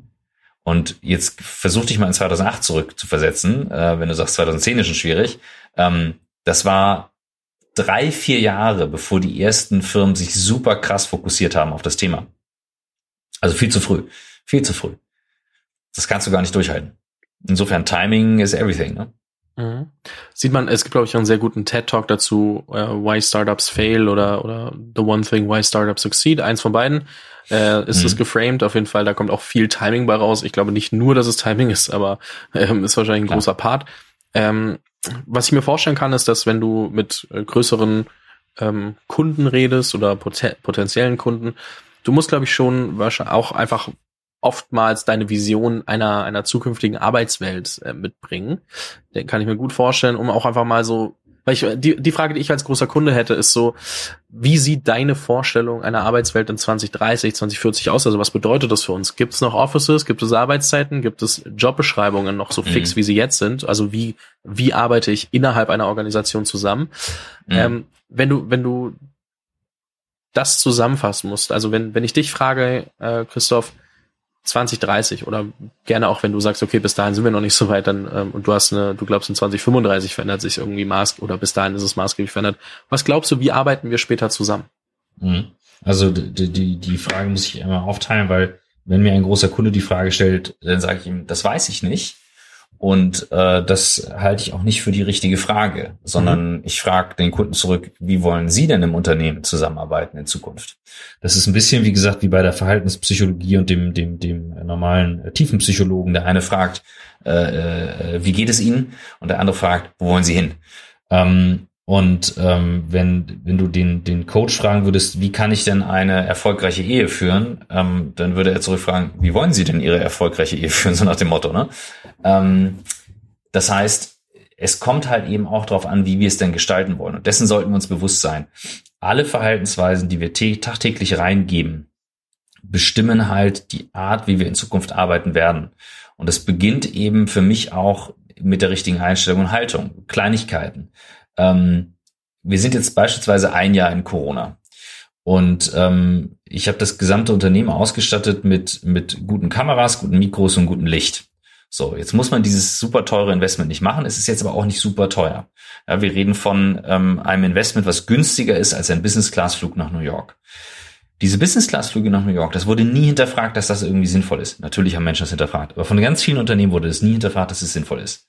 Und jetzt versuch dich mal in 2008 zurück zu versetzen, äh, wenn du sagst, 2010 ist schon schwierig. Ähm, das war drei, vier Jahre, bevor die ersten Firmen sich super krass fokussiert haben auf das Thema. Also viel zu früh. Viel zu früh. Das kannst du gar nicht durchhalten. Insofern Timing is everything. Ne? Mhm. Sieht man, es gibt, glaube ich, einen sehr guten TED-Talk dazu, uh, Why Startups Fail oder, oder The One Thing, Why Startups Succeed. Eins von beiden äh, ist mhm. es geframed. Auf jeden Fall, da kommt auch viel Timing bei raus. Ich glaube nicht nur, dass es Timing ist, aber ähm, ist wahrscheinlich ein Klar. großer Part. Ähm, was ich mir vorstellen kann, ist, dass wenn du mit äh, größeren ähm, Kunden redest oder poten potenziellen Kunden, du musst, glaube ich, schon wahrscheinlich auch einfach oftmals deine Vision einer, einer zukünftigen Arbeitswelt äh, mitbringen. Den kann ich mir gut vorstellen, um auch einfach mal so, weil ich, die, die Frage, die ich als großer Kunde hätte, ist so, wie sieht deine Vorstellung einer Arbeitswelt in 2030, 2040 aus? Also was bedeutet das für uns? Gibt es noch Offices? Gibt es Arbeitszeiten? Gibt es Jobbeschreibungen noch so mhm. fix, wie sie jetzt sind? Also wie, wie arbeite ich innerhalb einer Organisation zusammen? Mhm. Ähm, wenn du, wenn du das zusammenfassen musst, also wenn, wenn ich dich frage, äh, Christoph, 2030 oder gerne auch, wenn du sagst, okay, bis dahin sind wir noch nicht so weit, dann ähm, und du hast eine, du glaubst in 2035 verändert sich irgendwie Maß oder bis dahin ist es maßgeblich verändert. Was glaubst du, wie arbeiten wir später zusammen? Mhm. Also die, die, die Frage muss ich immer aufteilen, weil wenn mir ein großer Kunde die Frage stellt, dann sage ich ihm, das weiß ich nicht. Und äh, das halte ich auch nicht für die richtige Frage, sondern mhm. ich frage den Kunden zurück, wie wollen Sie denn im Unternehmen zusammenarbeiten in Zukunft? Das ist ein bisschen, wie gesagt, wie bei der Verhaltenspsychologie und dem, dem, dem normalen äh, Tiefenpsychologen. Der eine fragt, äh, äh, wie geht es Ihnen? Und der andere fragt, wo wollen Sie hin? Ähm, und ähm, wenn, wenn du den, den Coach fragen würdest, wie kann ich denn eine erfolgreiche Ehe führen, ähm, dann würde er zurückfragen, wie wollen Sie denn Ihre erfolgreiche Ehe führen, so nach dem Motto. Ne? Ähm, das heißt, es kommt halt eben auch darauf an, wie wir es denn gestalten wollen. Und dessen sollten wir uns bewusst sein. Alle Verhaltensweisen, die wir tagtäglich reingeben, bestimmen halt die Art, wie wir in Zukunft arbeiten werden. Und das beginnt eben für mich auch mit der richtigen Einstellung und Haltung. Kleinigkeiten. Ähm, wir sind jetzt beispielsweise ein Jahr in Corona. Und ähm, ich habe das gesamte Unternehmen ausgestattet mit, mit guten Kameras, guten Mikros und gutem Licht. So, jetzt muss man dieses super teure Investment nicht machen. Es ist jetzt aber auch nicht super teuer. Ja, wir reden von ähm, einem Investment, was günstiger ist als ein Business-Class-Flug nach New York. Diese Business-Class-Flüge nach New York, das wurde nie hinterfragt, dass das irgendwie sinnvoll ist. Natürlich haben Menschen das hinterfragt, aber von ganz vielen Unternehmen wurde es nie hinterfragt, dass es sinnvoll ist.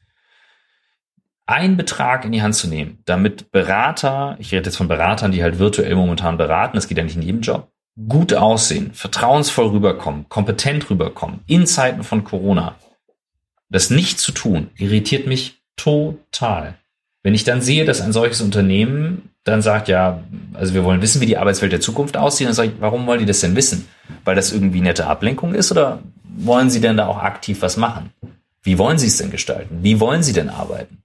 Ein Betrag in die Hand zu nehmen, damit Berater, ich rede jetzt von Beratern, die halt virtuell momentan beraten, das geht ja nicht in jedem Job, gut aussehen, vertrauensvoll rüberkommen, kompetent rüberkommen, in Zeiten von Corona. Das nicht zu tun, irritiert mich total. Wenn ich dann sehe, dass ein solches Unternehmen dann sagt, ja, also wir wollen wissen, wie die Arbeitswelt der Zukunft aussieht, dann sage ich, warum wollen die das denn wissen? Weil das irgendwie nette Ablenkung ist oder wollen sie denn da auch aktiv was machen? Wie wollen sie es denn gestalten? Wie wollen sie denn arbeiten?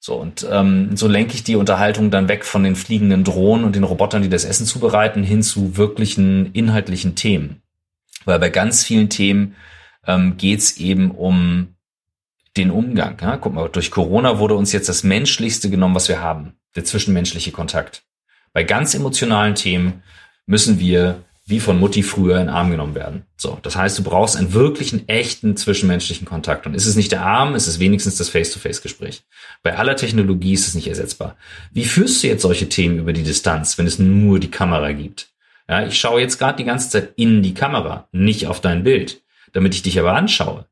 So, und ähm, so lenke ich die Unterhaltung dann weg von den fliegenden Drohnen und den Robotern, die das Essen zubereiten, hin zu wirklichen inhaltlichen Themen. Weil bei ganz vielen Themen ähm, geht es eben um den Umgang. Ja? Guck mal, durch Corona wurde uns jetzt das Menschlichste genommen, was wir haben, der zwischenmenschliche Kontakt. Bei ganz emotionalen Themen müssen wir wie von Mutti früher in den Arm genommen werden. So, das heißt, du brauchst einen wirklichen, echten zwischenmenschlichen Kontakt. Und ist es nicht der Arm, ist es wenigstens das Face-to-Face-Gespräch. Bei aller Technologie ist es nicht ersetzbar. Wie führst du jetzt solche Themen über die Distanz, wenn es nur die Kamera gibt? Ja, ich schaue jetzt gerade die ganze Zeit in die Kamera, nicht auf dein Bild, damit ich dich aber anschaue.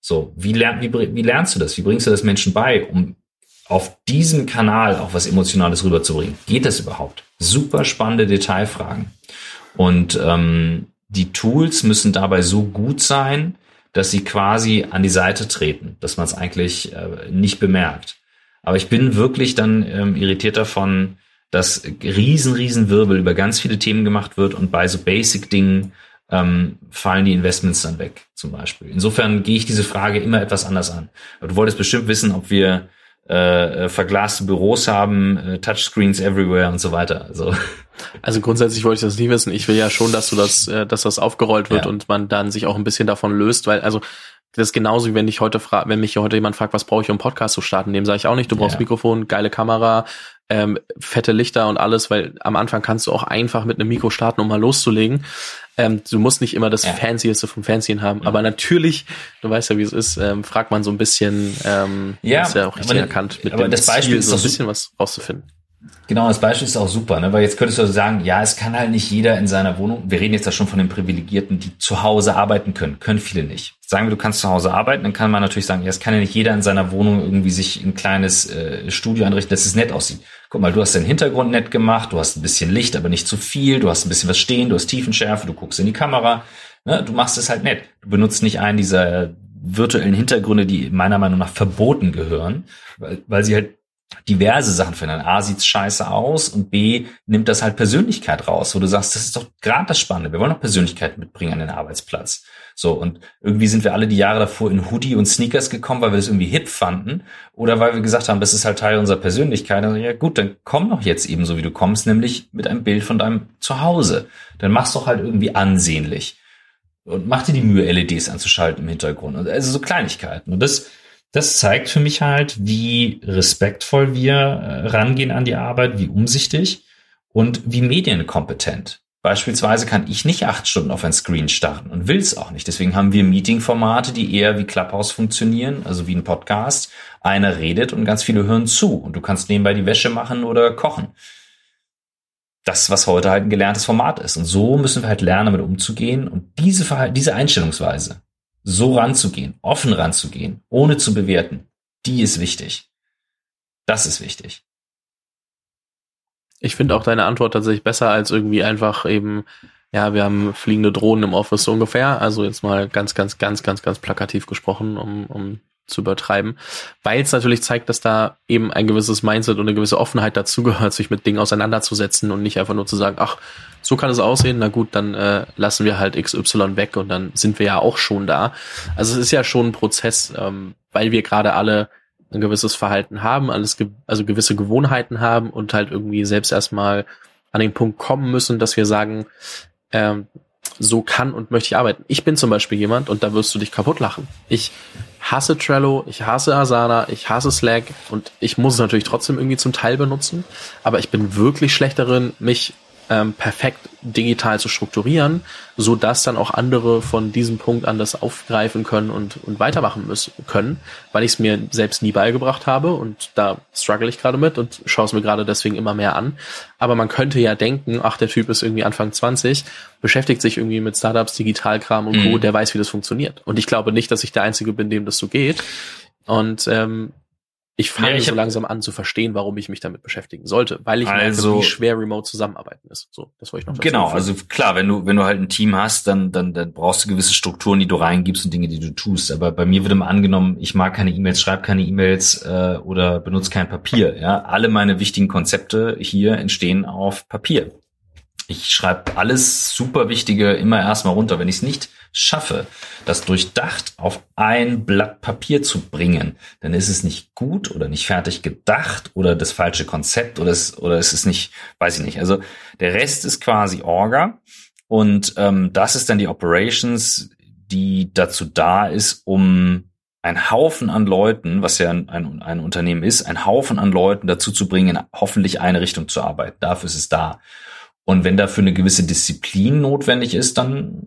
So, wie, lern, wie, wie lernst du das? Wie bringst du das Menschen bei, um auf diesem Kanal auch was Emotionales rüberzubringen? Geht das überhaupt? Super spannende Detailfragen. Und ähm, die Tools müssen dabei so gut sein, dass sie quasi an die Seite treten, dass man es eigentlich äh, nicht bemerkt. Aber ich bin wirklich dann ähm, irritiert davon, dass riesen, riesen Wirbel über ganz viele Themen gemacht wird und bei so Basic-Dingen ähm, fallen die Investments dann weg, zum Beispiel. Insofern gehe ich diese Frage immer etwas anders an. Aber du wolltest bestimmt wissen, ob wir äh, äh, verglaste Büros haben, äh, Touchscreens everywhere und so weiter. Also. also grundsätzlich wollte ich das nie wissen. Ich will ja schon, dass du das, äh, dass das aufgerollt wird ja. und man dann sich auch ein bisschen davon löst, weil also das ist genauso wie wenn ich heute frage, wenn mich heute jemand fragt, was brauche ich, um einen Podcast zu starten, dem sage ich auch nicht, du brauchst ja. Mikrofon, geile Kamera, ähm, fette Lichter und alles, weil am Anfang kannst du auch einfach mit einem Mikro starten, um mal loszulegen. Ähm, du musst nicht immer das ja. Fancieste vom Fanzien haben, mhm. aber natürlich, du weißt ja, wie es ist, ähm, fragt man so ein bisschen, ähm, ja, ist ja auch richtig aber, erkannt, mit aber dem das Beispiel Ziel, ist so ein bisschen was rauszufinden. Genau, das Beispiel ist auch super, ne? weil jetzt könntest du sagen, ja, es kann halt nicht jeder in seiner Wohnung, wir reden jetzt ja schon von den Privilegierten, die zu Hause arbeiten können, können viele nicht. Sagen wir, du kannst zu Hause arbeiten, dann kann man natürlich sagen, ja, es kann ja nicht jeder in seiner Wohnung irgendwie sich ein kleines äh, Studio einrichten, dass es nett aussieht. Guck mal, du hast den Hintergrund nett gemacht, du hast ein bisschen Licht, aber nicht zu viel, du hast ein bisschen was stehen, du hast Tiefenschärfe, du guckst in die Kamera, ne? du machst es halt nett. Du benutzt nicht einen dieser virtuellen Hintergründe, die meiner Meinung nach verboten gehören, weil, weil sie halt diverse Sachen verändern. A sieht's scheiße aus und B nimmt das halt Persönlichkeit raus, wo du sagst, das ist doch gerade das Spannende. Wir wollen doch Persönlichkeit mitbringen an den Arbeitsplatz. So, und irgendwie sind wir alle die Jahre davor in Hoodie und Sneakers gekommen, weil wir das irgendwie hip fanden oder weil wir gesagt haben, das ist halt Teil unserer Persönlichkeit. Also, ja gut, dann komm doch jetzt eben so, wie du kommst, nämlich mit einem Bild von deinem Zuhause. Dann mach's doch halt irgendwie ansehnlich. Und mach dir die Mühe, LEDs anzuschalten im Hintergrund. Also so Kleinigkeiten. Und das, das zeigt für mich halt, wie respektvoll wir äh, rangehen an die Arbeit, wie umsichtig und wie medienkompetent. Beispielsweise kann ich nicht acht Stunden auf ein Screen starten und will es auch nicht. Deswegen haben wir Meeting-Formate, die eher wie Clubhouse funktionieren, also wie ein Podcast. Einer redet und ganz viele hören zu und du kannst nebenbei die Wäsche machen oder kochen. Das, was heute halt ein gelerntes Format ist. Und so müssen wir halt lernen, damit umzugehen und diese, Verhalt diese Einstellungsweise so ranzugehen, offen ranzugehen, ohne zu bewerten, die ist wichtig. Das ist wichtig. Ich finde auch deine Antwort tatsächlich besser als irgendwie einfach eben, ja, wir haben fliegende Drohnen im Office so ungefähr. Also jetzt mal ganz, ganz, ganz, ganz, ganz plakativ gesprochen, um, um zu übertreiben, weil es natürlich zeigt, dass da eben ein gewisses Mindset und eine gewisse Offenheit dazugehört, sich mit Dingen auseinanderzusetzen und nicht einfach nur zu sagen, ach, so kann es aussehen, na gut, dann äh, lassen wir halt XY weg und dann sind wir ja auch schon da. Also es ist ja schon ein Prozess, ähm, weil wir gerade alle ein gewisses Verhalten haben, alles ge also gewisse Gewohnheiten haben und halt irgendwie selbst erstmal an den Punkt kommen müssen, dass wir sagen, ähm, so kann und möchte ich arbeiten. Ich bin zum Beispiel jemand, und da wirst du dich kaputt lachen. Ich hasse Trello, ich hasse Asana, ich hasse Slack und ich muss es natürlich trotzdem irgendwie zum Teil benutzen, aber ich bin wirklich schlecht darin, mich ähm, perfekt digital zu strukturieren, so dass dann auch andere von diesem Punkt an das aufgreifen können und, und weitermachen müssen können, weil ich es mir selbst nie beigebracht habe und da struggle ich gerade mit und schaue es mir gerade deswegen immer mehr an. Aber man könnte ja denken, ach, der Typ ist irgendwie Anfang 20, beschäftigt sich irgendwie mit Startups, Digitalkram und Co., mhm. der weiß, wie das funktioniert. Und ich glaube nicht, dass ich der Einzige bin, dem das so geht. Und ähm, ich fange ja, so langsam an zu verstehen, warum ich mich damit beschäftigen sollte, weil ich also, merke, wie schwer Remote zusammenarbeiten ist. So, das wollte ich noch Genau, also klar, wenn du wenn du halt ein Team hast, dann dann dann brauchst du gewisse Strukturen, die du reingibst und Dinge, die du tust. Aber bei mir wird immer angenommen, ich mag keine E-Mails, schreibe keine E-Mails äh, oder benutze kein Papier. Ja, alle meine wichtigen Konzepte hier entstehen auf Papier. Ich schreibe alles super Wichtige immer erstmal runter. Wenn ich es nicht schaffe, das durchdacht auf ein Blatt Papier zu bringen, dann ist es nicht gut oder nicht fertig gedacht oder das falsche Konzept oder es, oder es ist nicht, weiß ich nicht. Also der Rest ist quasi Orga und ähm, das ist dann die Operations, die dazu da ist, um ein Haufen an Leuten, was ja ein, ein, ein Unternehmen ist, ein Haufen an Leuten dazu zu bringen, in hoffentlich eine Richtung zu arbeiten. Dafür ist es da. Und wenn dafür eine gewisse Disziplin notwendig ist, dann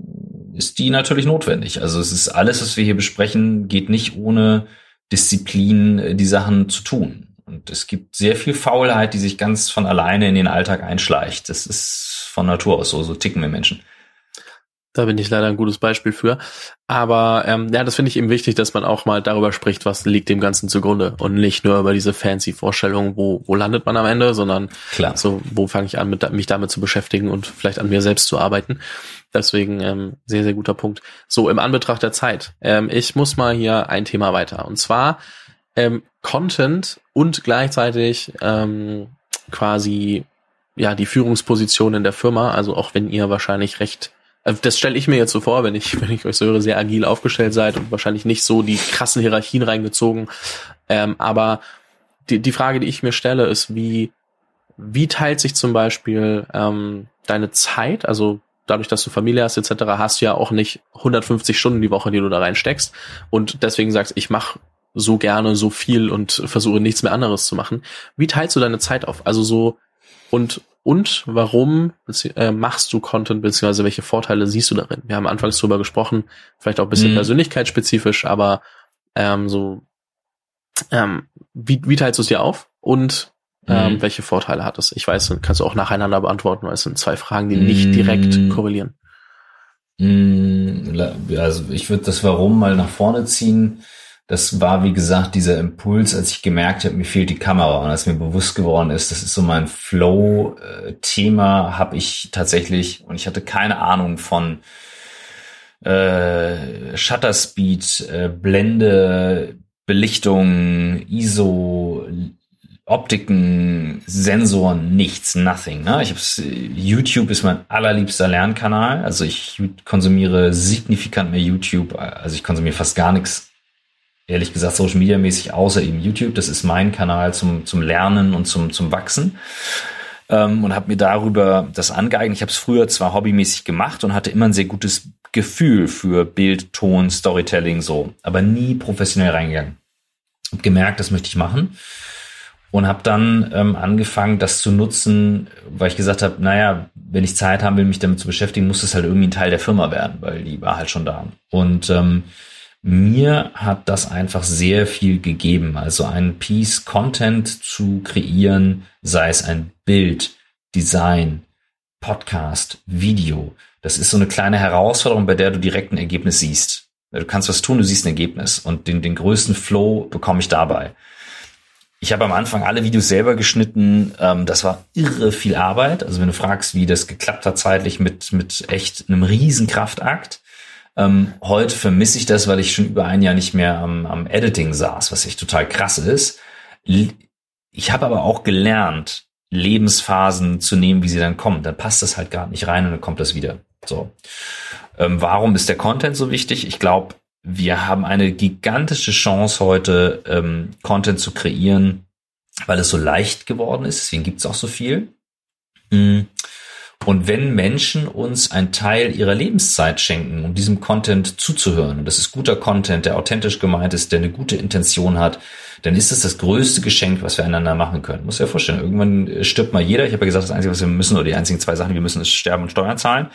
ist die natürlich notwendig. Also es ist alles, was wir hier besprechen, geht nicht ohne Disziplin, äh, die Sachen zu tun. Und es gibt sehr viel Faulheit, die sich ganz von alleine in den Alltag einschleicht. Das ist von Natur aus so, so ticken wir Menschen. Da bin ich leider ein gutes Beispiel für. Aber ähm, ja, das finde ich eben wichtig, dass man auch mal darüber spricht, was liegt dem Ganzen zugrunde und nicht nur über diese fancy Vorstellungen, wo, wo landet man am Ende, sondern Klar. so, wo fange ich an, mit, mich damit zu beschäftigen und vielleicht an mir selbst zu arbeiten. Deswegen ähm, sehr, sehr guter Punkt. So, im Anbetracht der Zeit. Ähm, ich muss mal hier ein Thema weiter. Und zwar ähm, Content und gleichzeitig ähm, quasi ja die Führungsposition in der Firma. Also auch wenn ihr wahrscheinlich recht das stelle ich mir jetzt so vor, wenn ich, wenn ich euch so höre, sehr agil aufgestellt seid und wahrscheinlich nicht so die krassen Hierarchien reingezogen. Ähm, aber die, die Frage, die ich mir stelle, ist, wie, wie teilt sich zum Beispiel ähm, deine Zeit, also dadurch, dass du Familie hast etc., hast du ja auch nicht 150 Stunden die Woche, die du da reinsteckst und deswegen sagst, ich mache so gerne so viel und versuche nichts mehr anderes zu machen. Wie teilst du deine Zeit auf? Also so und und warum äh, machst du Content, beziehungsweise welche Vorteile siehst du darin? Wir haben anfangs drüber gesprochen, vielleicht auch ein bisschen mhm. persönlichkeitsspezifisch, aber ähm, so, ähm, wie, wie teilst du es dir auf und ähm, mhm. welche Vorteile hat es? Ich weiß, kannst du auch nacheinander beantworten, weil es sind zwei Fragen, die nicht direkt mhm. korrelieren. Mhm. Also ich würde das Warum mal nach vorne ziehen das war, wie gesagt, dieser Impuls, als ich gemerkt habe, mir fehlt die Kamera und als mir bewusst geworden ist, das ist so mein Flow-Thema, habe ich tatsächlich, und ich hatte keine Ahnung von äh, Shutter Speed, äh, Blende, Belichtung, ISO, Optiken, Sensoren, nichts, nothing. Ne? Ich hab's, YouTube ist mein allerliebster Lernkanal. Also ich konsumiere signifikant mehr YouTube. Also ich konsumiere fast gar nichts ehrlich gesagt Social Media mäßig außer eben YouTube. Das ist mein Kanal zum, zum Lernen und zum, zum Wachsen. Ähm, und habe mir darüber das angeeignet. Ich habe es früher zwar hobbymäßig gemacht und hatte immer ein sehr gutes Gefühl für Bild, Ton, Storytelling so, aber nie professionell reingegangen. Hab gemerkt, das möchte ich machen und habe dann ähm, angefangen, das zu nutzen, weil ich gesagt habe, naja, wenn ich Zeit haben will, mich damit zu beschäftigen, muss es halt irgendwie ein Teil der Firma werden, weil die war halt schon da. Und ähm, mir hat das einfach sehr viel gegeben. Also ein Piece Content zu kreieren, sei es ein Bild, Design, Podcast, Video. Das ist so eine kleine Herausforderung, bei der du direkt ein Ergebnis siehst. Du kannst was tun, du siehst ein Ergebnis und den, den größten Flow bekomme ich dabei. Ich habe am Anfang alle Videos selber geschnitten. Ähm, das war irre viel Arbeit. Also wenn du fragst, wie das geklappt hat zeitlich mit, mit echt einem riesen Kraftakt. Ähm, heute vermisse ich das, weil ich schon über ein Jahr nicht mehr am, am Editing saß, was echt total krass ist. Ich habe aber auch gelernt, Lebensphasen zu nehmen, wie sie dann kommen. Dann passt das halt gar nicht rein und dann kommt das wieder. So. Ähm, warum ist der Content so wichtig? Ich glaube, wir haben eine gigantische Chance heute, ähm, Content zu kreieren, weil es so leicht geworden ist. Deswegen gibt es auch so viel. Mhm. Und wenn Menschen uns einen Teil ihrer Lebenszeit schenken, um diesem Content zuzuhören, und das ist guter Content, der authentisch gemeint ist, der eine gute Intention hat, dann ist das das größte Geschenk, was wir einander machen können. Muss ja vorstellen, irgendwann stirbt mal jeder. Ich habe ja gesagt, das Einzige, was wir müssen, oder die einzigen zwei Sachen, die wir müssen, ist sterben und Steuern zahlen.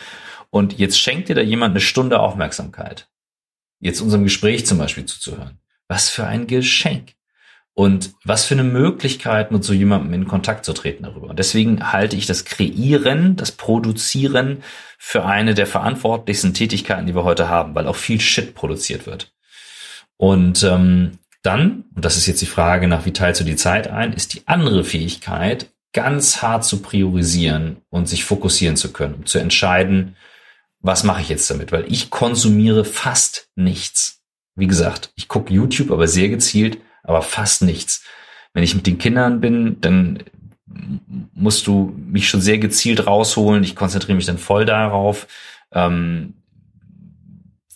Und jetzt schenkt dir da jemand eine Stunde Aufmerksamkeit. Jetzt unserem Gespräch zum Beispiel zuzuhören. Was für ein Geschenk. Und was für eine Möglichkeit, mit so jemandem in Kontakt zu treten darüber. Und deswegen halte ich das Kreieren, das Produzieren für eine der verantwortlichsten Tätigkeiten, die wir heute haben, weil auch viel Shit produziert wird. Und ähm, dann, und das ist jetzt die Frage nach, wie teilst du die Zeit ein, ist die andere Fähigkeit, ganz hart zu priorisieren und sich fokussieren zu können, um zu entscheiden, was mache ich jetzt damit? Weil ich konsumiere fast nichts. Wie gesagt, ich gucke YouTube, aber sehr gezielt, aber fast nichts. Wenn ich mit den Kindern bin, dann musst du mich schon sehr gezielt rausholen. Ich konzentriere mich dann voll darauf. Ähm,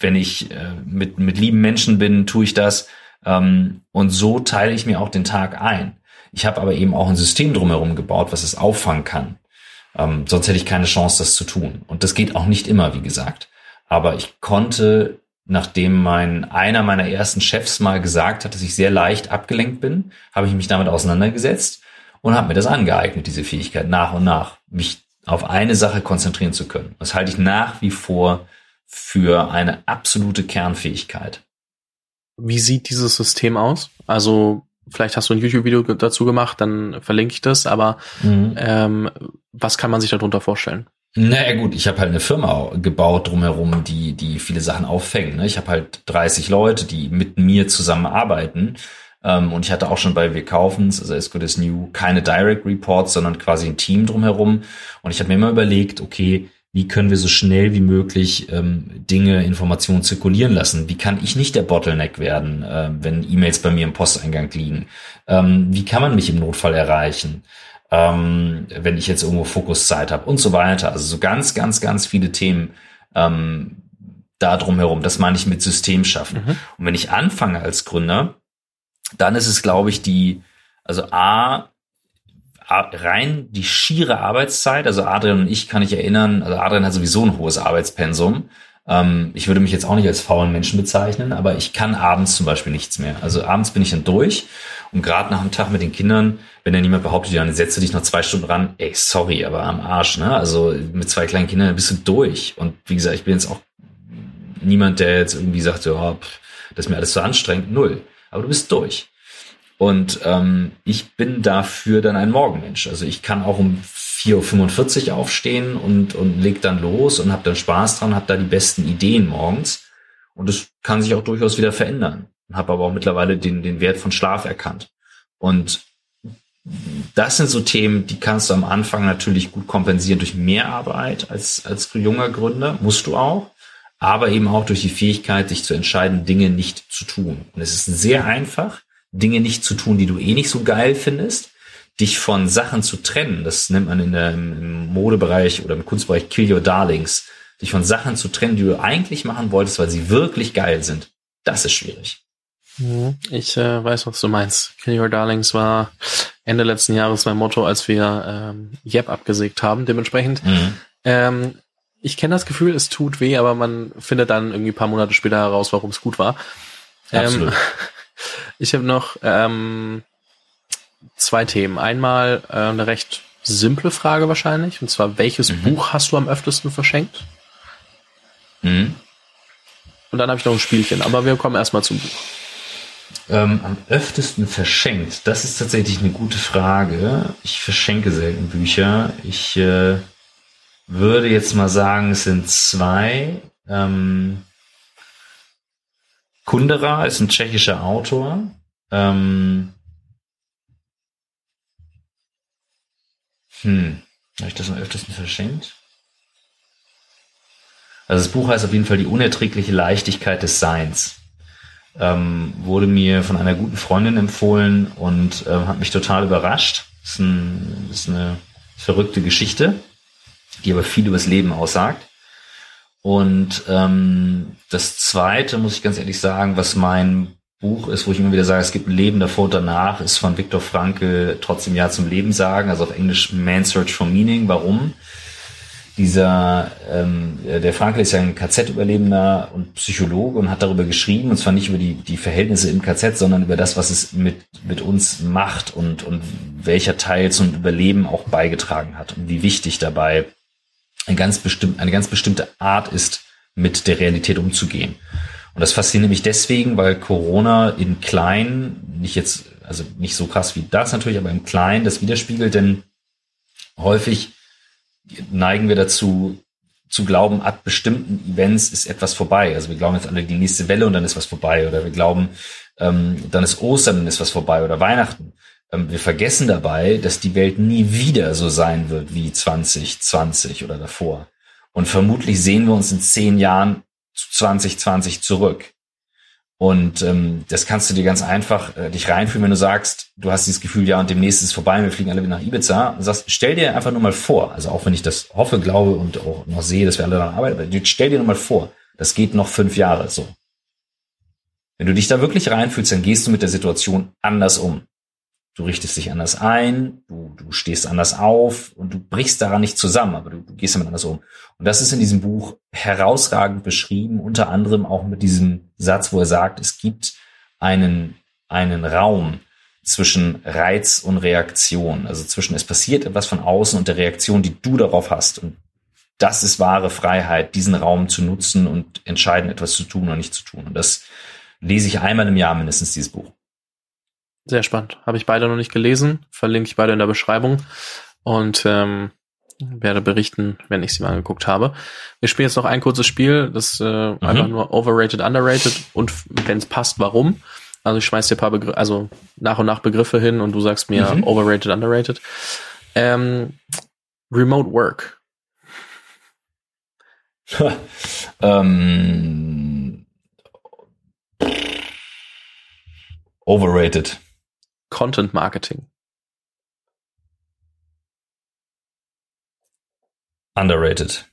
wenn ich äh, mit, mit lieben Menschen bin, tue ich das. Ähm, und so teile ich mir auch den Tag ein. Ich habe aber eben auch ein System drumherum gebaut, was es auffangen kann. Ähm, sonst hätte ich keine Chance, das zu tun. Und das geht auch nicht immer, wie gesagt. Aber ich konnte nachdem mein einer meiner ersten Chefs mal gesagt hat, dass ich sehr leicht abgelenkt bin, habe ich mich damit auseinandergesetzt und habe mir das angeeignet, diese Fähigkeit nach und nach, mich auf eine Sache konzentrieren zu können. Das halte ich nach wie vor für eine absolute Kernfähigkeit. Wie sieht dieses System aus? Also vielleicht hast du ein YouTube-Video dazu gemacht, dann verlinke ich das, aber mhm. ähm, was kann man sich darunter vorstellen? Naja gut, ich habe halt eine Firma gebaut drumherum, die, die viele Sachen auffängt. Ne? Ich habe halt 30 Leute, die mit mir zusammenarbeiten. Ähm, und ich hatte auch schon bei Wir kaufen's, also As Good As New, keine Direct Reports, sondern quasi ein Team drumherum. Und ich habe mir immer überlegt, okay, wie können wir so schnell wie möglich ähm, Dinge, Informationen zirkulieren lassen? Wie kann ich nicht der Bottleneck werden, äh, wenn E-Mails bei mir im Posteingang liegen? Ähm, wie kann man mich im Notfall erreichen? Ähm, wenn ich jetzt irgendwo Fokuszeit habe und so weiter. Also so ganz, ganz, ganz viele Themen ähm, da drumherum. Das meine ich mit System schaffen. Mhm. Und wenn ich anfange als Gründer, dann ist es, glaube ich, die, also A, rein die schiere Arbeitszeit. Also Adrian und ich kann ich erinnern, also Adrian hat sowieso ein hohes Arbeitspensum. Ähm, ich würde mich jetzt auch nicht als faulen Menschen bezeichnen, aber ich kann abends zum Beispiel nichts mehr. Also abends bin ich dann durch und gerade nach dem Tag mit den Kindern, wenn dann jemand behauptet, dann setze dich noch zwei Stunden ran, ey, sorry, aber am Arsch, ne? Also mit zwei kleinen Kindern bist du durch. Und wie gesagt, ich bin jetzt auch niemand, der jetzt irgendwie sagt, ja, pff, das ist mir alles zu anstrengend, null. Aber du bist durch. Und ähm, ich bin dafür dann ein Morgenmensch. Also ich kann auch um 4.45 Uhr aufstehen und, und leg dann los und habe dann Spaß dran, habe da die besten Ideen morgens. Und das kann sich auch durchaus wieder verändern. Habe aber auch mittlerweile den, den Wert von Schlaf erkannt. Und das sind so Themen, die kannst du am Anfang natürlich gut kompensieren durch mehr Arbeit als, als junger Gründer, musst du auch, aber eben auch durch die Fähigkeit, dich zu entscheiden, Dinge nicht zu tun. Und es ist sehr einfach, Dinge nicht zu tun, die du eh nicht so geil findest, dich von Sachen zu trennen, das nennt man in der, im Modebereich oder im Kunstbereich Kill Your Darlings, dich von Sachen zu trennen, die du eigentlich machen wolltest, weil sie wirklich geil sind. Das ist schwierig. Mhm. Ich äh, weiß, was du meinst. Kill Your Darlings war Ende letzten Jahres mein Motto, als wir ähm, Yep abgesägt haben. Dementsprechend, mhm. ähm, ich kenne das Gefühl, es tut weh, aber man findet dann irgendwie paar Monate später heraus, warum es gut war. Ähm, ich habe noch ähm, zwei Themen. Einmal äh, eine recht simple Frage wahrscheinlich, und zwar, welches mhm. Buch hast du am öftesten verschenkt? Mhm. Und dann habe ich noch ein Spielchen, aber wir kommen erstmal zum Buch. Ähm, am öftesten verschenkt? Das ist tatsächlich eine gute Frage. Ich verschenke selten Bücher. Ich äh, würde jetzt mal sagen, es sind zwei. Ähm, Kundera ist ein tschechischer Autor. Ähm, hm, habe ich das am öftesten verschenkt? Also das Buch heißt auf jeden Fall Die unerträgliche Leichtigkeit des Seins ähm, wurde mir von einer guten Freundin empfohlen und äh, hat mich total überrascht. Ist, ein, ist eine verrückte Geschichte, die aber viel übers Leben aussagt. Und ähm, das Zweite, muss ich ganz ehrlich sagen, was mein Buch ist, wo ich immer wieder sage, es gibt ein Leben davor und danach, ist von Viktor Frankl trotzdem Ja zum Leben sagen, also auf Englisch Man Search for Meaning. Warum? Dieser, ähm, der Frankl ist ja ein KZ-Überlebender und Psychologe und hat darüber geschrieben, und zwar nicht über die, die Verhältnisse im KZ, sondern über das, was es mit, mit uns macht und, und welcher Teil zum Überleben auch beigetragen hat und wie wichtig dabei eine ganz, bestimmt, eine ganz bestimmte Art ist, mit der Realität umzugehen. Und das fasziniert mich deswegen, weil Corona in klein, nicht jetzt, also nicht so krass wie das natürlich, aber im Kleinen das widerspiegelt, denn häufig neigen wir dazu, zu glauben, ab bestimmten Events ist etwas vorbei. Also wir glauben jetzt alle die nächste Welle und dann ist was vorbei. Oder wir glauben, ähm, dann ist Ostern, dann ist was vorbei oder Weihnachten. Ähm, wir vergessen dabei, dass die Welt nie wieder so sein wird wie 2020 oder davor. Und vermutlich sehen wir uns in zehn Jahren zu 2020 zurück. Und ähm, das kannst du dir ganz einfach äh, dich reinfühlen, wenn du sagst, du hast dieses Gefühl, ja, und demnächst ist es vorbei, wir fliegen alle wieder nach Ibiza. Und sagst, stell dir einfach nur mal vor, also auch wenn ich das hoffe, glaube und auch noch sehe, dass wir alle daran arbeiten, aber stell dir nur mal vor, das geht noch fünf Jahre so. Wenn du dich da wirklich reinfühlst, dann gehst du mit der Situation anders um. Du richtest dich anders ein, du, du stehst anders auf und du brichst daran nicht zusammen, aber du, du gehst damit anders um. Und das ist in diesem Buch herausragend beschrieben, unter anderem auch mit diesem Satz, wo er sagt, es gibt einen, einen Raum zwischen Reiz und Reaktion, also zwischen es passiert etwas von außen und der Reaktion, die du darauf hast. Und das ist wahre Freiheit, diesen Raum zu nutzen und entscheiden, etwas zu tun oder nicht zu tun. Und das lese ich einmal im Jahr mindestens, dieses Buch. Sehr spannend. Habe ich beide noch nicht gelesen. Verlinke ich beide in der Beschreibung. Und ähm, werde berichten, wenn ich sie mal angeguckt habe. Wir spielen jetzt noch ein kurzes Spiel, das äh, mhm. einfach nur overrated, underrated und wenn es passt, warum. Also ich schmeiß dir ein paar Begriffe, also nach und nach Begriffe hin und du sagst mir mhm. overrated, underrated. Ähm, remote Work. ähm, overrated. Content Marketing. Underrated.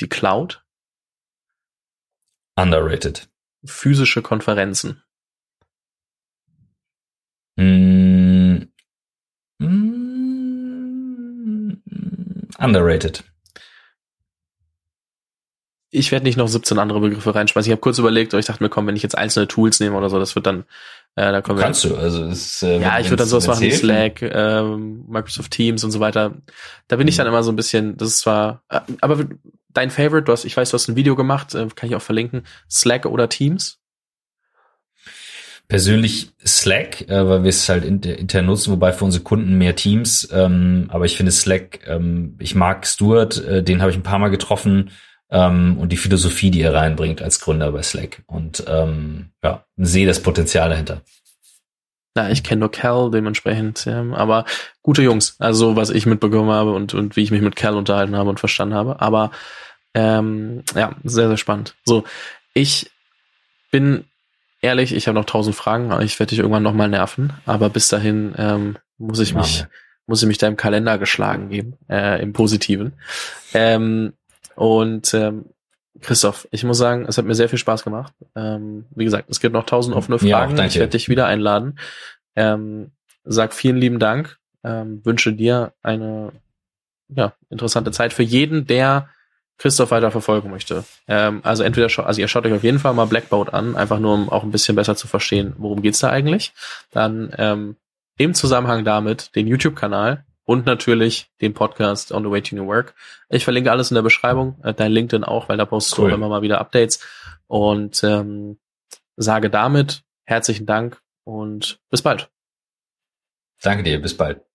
Die Cloud. Underrated. Physische Konferenzen. Mm, mm, underrated ich werde nicht noch 17 andere Begriffe reinschmeißen. Ich habe kurz überlegt, aber ich dachte mir, komm, wenn ich jetzt einzelne Tools nehme oder so, das wird dann, äh, da kommen Kannst wir. du, also ist, äh, Ja, ich würde dann sowas machen wie Slack, äh, Microsoft Teams und so weiter. Da bin mhm. ich dann immer so ein bisschen, das ist zwar, äh, aber dein Favorite, du hast, ich weiß, du hast ein Video gemacht, äh, kann ich auch verlinken, Slack oder Teams? Persönlich Slack, äh, weil wir es halt intern nutzen, wobei für unsere Kunden mehr Teams. Ähm, aber ich finde Slack, ähm, ich mag Stuart, äh, den habe ich ein paar Mal getroffen ähm, und die Philosophie, die er reinbringt als Gründer bei Slack. Und ähm, ja, sehe das Potenzial dahinter. Ja, ich kenne nur Cal dementsprechend, ja, aber gute Jungs, also was ich mitbekommen habe und, und wie ich mich mit Cal unterhalten habe und verstanden habe. Aber ähm, ja, sehr, sehr spannend. So, ich bin ehrlich, ich habe noch tausend Fragen, aber ich werde dich irgendwann nochmal nerven. Aber bis dahin ähm, muss ich mich, muss ich mich da im Kalender geschlagen geben, äh, im Positiven. Ähm, und ähm, Christoph, ich muss sagen, es hat mir sehr viel Spaß gemacht. Ähm, wie gesagt, es gibt noch tausend offene Fragen. Ja, ich werde dich wieder einladen. Ähm, sag vielen lieben Dank. Ähm, wünsche dir eine ja, interessante Zeit für jeden, der Christoph weiter verfolgen möchte. Ähm, also entweder also ihr schaut euch auf jeden Fall mal Blackboat an, einfach nur um auch ein bisschen besser zu verstehen, worum geht's da eigentlich. Dann ähm, im Zusammenhang damit den YouTube-Kanal und natürlich den Podcast On the Way to New Work. Ich verlinke alles in der Beschreibung, äh, dein LinkedIn auch, weil da postest cool. du immer mal wieder Updates und ähm, sage damit herzlichen Dank und bis bald. Danke dir, bis bald.